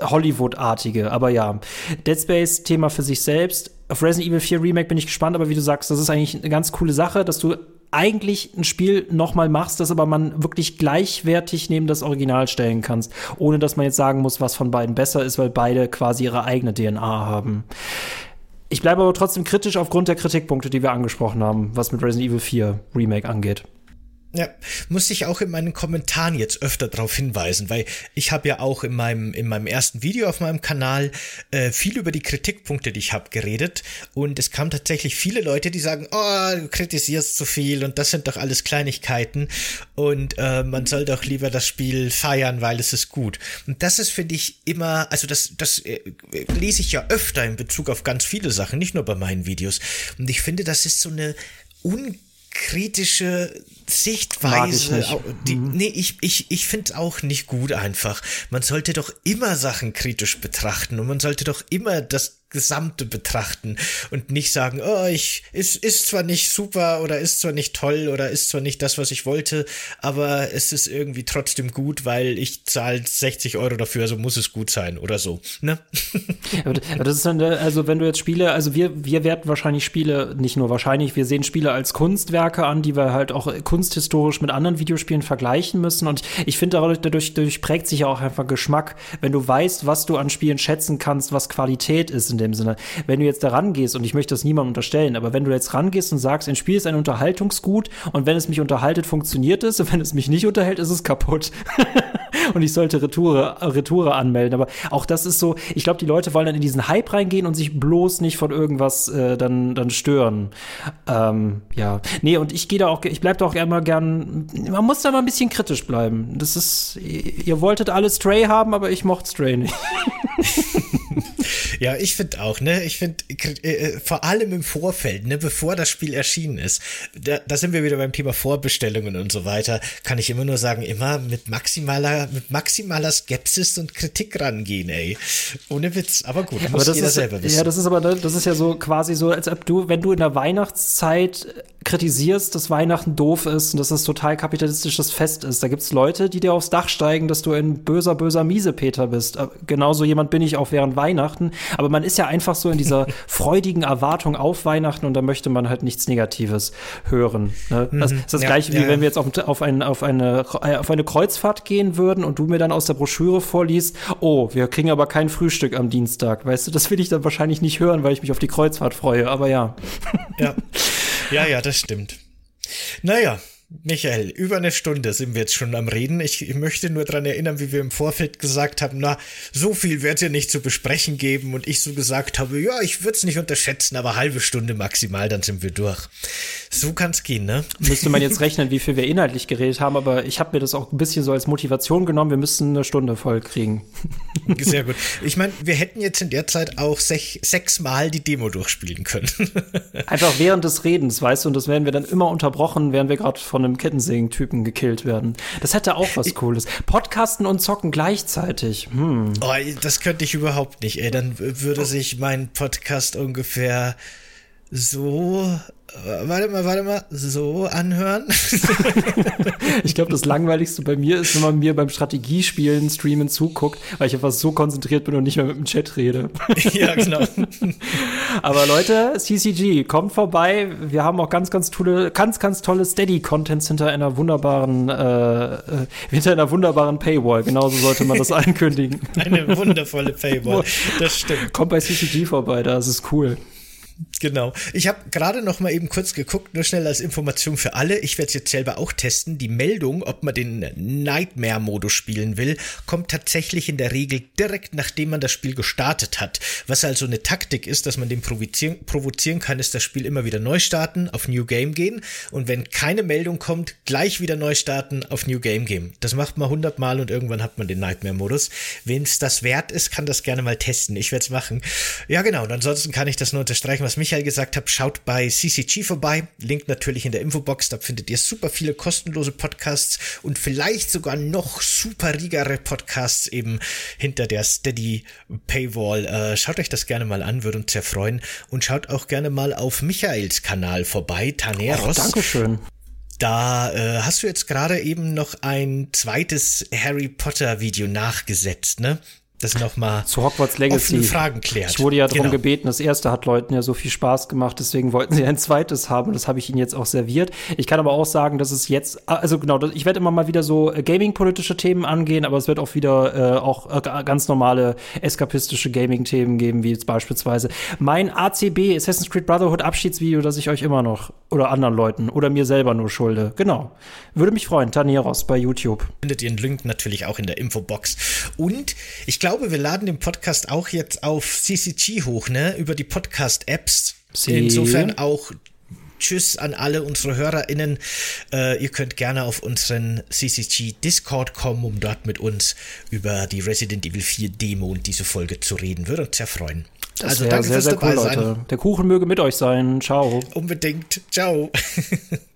Hollywood-artige. Aber ja, Dead Space Thema für sich selbst auf Resident Evil 4 Remake bin ich gespannt, aber wie du sagst, das ist eigentlich eine ganz coole Sache, dass du eigentlich ein Spiel nochmal machst, das aber man wirklich gleichwertig neben das Original stellen kannst, ohne dass man jetzt sagen muss, was von beiden besser ist, weil beide quasi ihre eigene DNA haben. Ich bleibe aber trotzdem kritisch aufgrund der Kritikpunkte, die wir angesprochen haben, was mit Resident Evil 4 Remake angeht. Ja, muss ich auch in meinen Kommentaren jetzt öfter darauf hinweisen, weil ich habe ja auch in meinem in meinem ersten Video auf meinem Kanal äh, viel über die Kritikpunkte, die ich habe, geredet. Und es kamen tatsächlich viele Leute, die sagen, oh, du kritisierst zu viel und das sind doch alles Kleinigkeiten. Und äh, man soll doch lieber das Spiel feiern, weil es ist gut. Und das ist finde ich immer, also das das äh, lese ich ja öfter in Bezug auf ganz viele Sachen, nicht nur bei meinen Videos. Und ich finde, das ist so eine un kritische Sichtweise. Ich die, mhm. Nee, ich, ich, ich finde es auch nicht gut einfach. Man sollte doch immer Sachen kritisch betrachten und man sollte doch immer das Gesamte betrachten und nicht sagen, oh, ich ist, ist zwar nicht super oder ist zwar nicht toll oder ist zwar nicht das, was ich wollte, aber es ist irgendwie trotzdem gut, weil ich zahle 60 Euro dafür, also muss es gut sein oder so. Ne? aber das ist dann, also wenn du jetzt Spiele, also wir, wir werten wahrscheinlich Spiele, nicht nur wahrscheinlich, wir sehen Spiele als Kunstwerke an, die wir halt auch kunsthistorisch mit anderen Videospielen vergleichen müssen. Und ich finde, dadurch, dadurch, prägt sich ja auch einfach Geschmack, wenn du weißt, was du an Spielen schätzen kannst, was Qualität ist in dem Sinne. Wenn du jetzt da rangehst, und ich möchte das niemandem unterstellen, aber wenn du jetzt rangehst und sagst, ein Spiel ist ein Unterhaltungsgut und wenn es mich unterhaltet, funktioniert es und wenn es mich nicht unterhält, ist es kaputt. und ich sollte Retoure, Retoure anmelden. Aber auch das ist so, ich glaube, die Leute wollen dann in diesen Hype reingehen und sich bloß nicht von irgendwas äh, dann, dann stören. Ähm, ja. Nee, und ich gehe da auch, ich bleib da auch immer gern, man muss da mal ein bisschen kritisch bleiben. Das ist, ihr wolltet alle Stray haben, aber ich mochte Stray nicht. Ja, ich finde auch, ne? Ich finde äh, äh, vor allem im Vorfeld, ne, bevor das Spiel erschienen ist, da, da sind wir wieder beim Thema Vorbestellungen und so weiter, kann ich immer nur sagen, immer mit maximaler, mit maximaler Skepsis und Kritik rangehen, ey. Ohne Witz, aber gut, muss aber das jeder ist, selber wissen. Ja, das ist aber, das ist ja so quasi so, als ob du, wenn du in der Weihnachtszeit kritisierst, dass Weihnachten doof ist und dass es total kapitalistisches Fest ist. Da gibt's Leute, die dir aufs Dach steigen, dass du ein böser, böser Miesepeter bist. Äh, genauso jemand bin ich auch während Weihnachten. Aber man ist ja einfach so in dieser freudigen Erwartung auf Weihnachten und da möchte man halt nichts Negatives hören. Ne? Das ist das Ja, gleiche, wie ja, wenn wir jetzt auf, auf, ein, auf, eine, äh, auf eine Kreuzfahrt gehen würden und du mir dann aus der Broschüre vorliest, oh, wir kriegen aber kein Frühstück am Dienstag. Weißt du, das will ich dann wahrscheinlich nicht hören, weil ich mich auf die Kreuzfahrt freue. Aber ja. Ja. ja, ja, das stimmt. Naja, Michael, über eine Stunde sind wir jetzt schon am Reden. Ich, möchte nur dran erinnern, wie wir im Vorfeld gesagt haben, na, so viel wird ja nicht zu besprechen geben. Und ich so gesagt habe, ja, ich würde es nicht unterschätzen, aber halbe Stunde maximal, dann sind wir durch. So kann's gehen, ne? Müsste man jetzt rechnen, wie viel wir inhaltlich geredet haben, aber ich habe mir das auch ein bisschen so als Motivation genommen. Wir müssten eine Stunde voll kriegen. Sehr gut. Ich meine, wir hätten jetzt in der Zeit auch sech, sechsmal die Demo durchspielen können. Einfach während des Redens, weißt du, und das werden wir dann immer unterbrochen, während wir gerade von einem Kettensägen-Typen gekillt werden. Das hätte auch was Cooles. Podcasten und zocken gleichzeitig. Hm. Oh, das könnte ich überhaupt nicht, ey. Dann würde sich mein Podcast ungefähr so, warte mal, warte mal, so anhören. Ich glaube, das Langweiligste bei mir ist, wenn man mir beim Strategiespielen, Streamen zuguckt, weil ich einfach so konzentriert bin und nicht mehr mit dem Chat rede. ja, genau. Aber Leute, CCG, kommt vorbei. Wir haben auch ganz, ganz tolle, ganz, ganz tolle Steady-Contents hinter einer wunderbaren, äh, äh, hinter einer wunderbaren Paywall. Genauso sollte man das ankündigen. Eine wundervolle Paywall. Das stimmt. Kommt bei CCG vorbei, da ist es cool. Genau. Ich habe gerade noch mal eben kurz geguckt, nur schnell als Information für alle. Ich werde es jetzt selber auch testen. Die Meldung, ob man den Nightmare-Modus spielen will, kommt tatsächlich in der Regel direkt nachdem man das Spiel gestartet hat. Was also eine Taktik ist, dass man den provozieren, provozieren kann, ist das Spiel immer wieder neu starten, auf New Game gehen und wenn keine Meldung kommt, gleich wieder neu starten, auf New Game gehen. Das macht man 100 Mal und irgendwann hat man den Nightmare-Modus. Wem es das wert ist, kann das gerne mal testen. Ich werde es machen. Ja, genau. Und ansonsten kann ich das nur unterstreichen, was Michael gesagt hat. Schaut bei CCG vorbei. Link natürlich in der Infobox. Da findet ihr super viele kostenlose Podcasts und vielleicht sogar noch super rigere Podcasts eben hinter der Steady Paywall. Äh, schaut euch das gerne mal an, würde uns sehr freuen. Und schaut auch gerne mal auf Michaels Kanal vorbei, Taneros. Oh, Dankeschön. Da äh, hast du jetzt gerade eben noch ein zweites Harry Potter Video nachgesetzt, ne? Das nochmal Zu Hogwarts Legacy. Fragen klärt. Ich wurde ja darum Genau. gebeten, das erste hat Leuten ja so viel Spaß gemacht, deswegen wollten sie ein zweites haben und das habe ich ihnen jetzt auch serviert. Ich kann aber auch sagen, dass es jetzt, also genau, ich werde immer mal wieder so äh, Gaming-politische Themen angehen, aber es wird auch wieder äh, auch äh, ganz normale eskapistische Gaming-Themen geben, wie jetzt beispielsweise mein ACB Assassin's Creed Brotherhood Abschiedsvideo, das ich euch immer noch oder anderen Leuten oder mir selber nur schulde. Genau. Würde mich freuen, Tanieros bei YouTube. findet ihr den Link natürlich auch in der Infobox. Und ich glaube, wir laden den Podcast auch jetzt auf CCG hoch, ne? Über die Podcast-Apps. Insofern auch Tschüss an alle unsere HörerInnen. Äh, ihr könnt gerne auf unseren CCG Discord kommen, um dort mit uns über die Resident Evil 4 Demo und diese Folge zu reden. Würde uns sehr freuen. Das also danke sehr, fürs sehr dabei cool, sein. Leute. Der Kuchen möge mit euch sein. Ciao. Unbedingt. Ciao.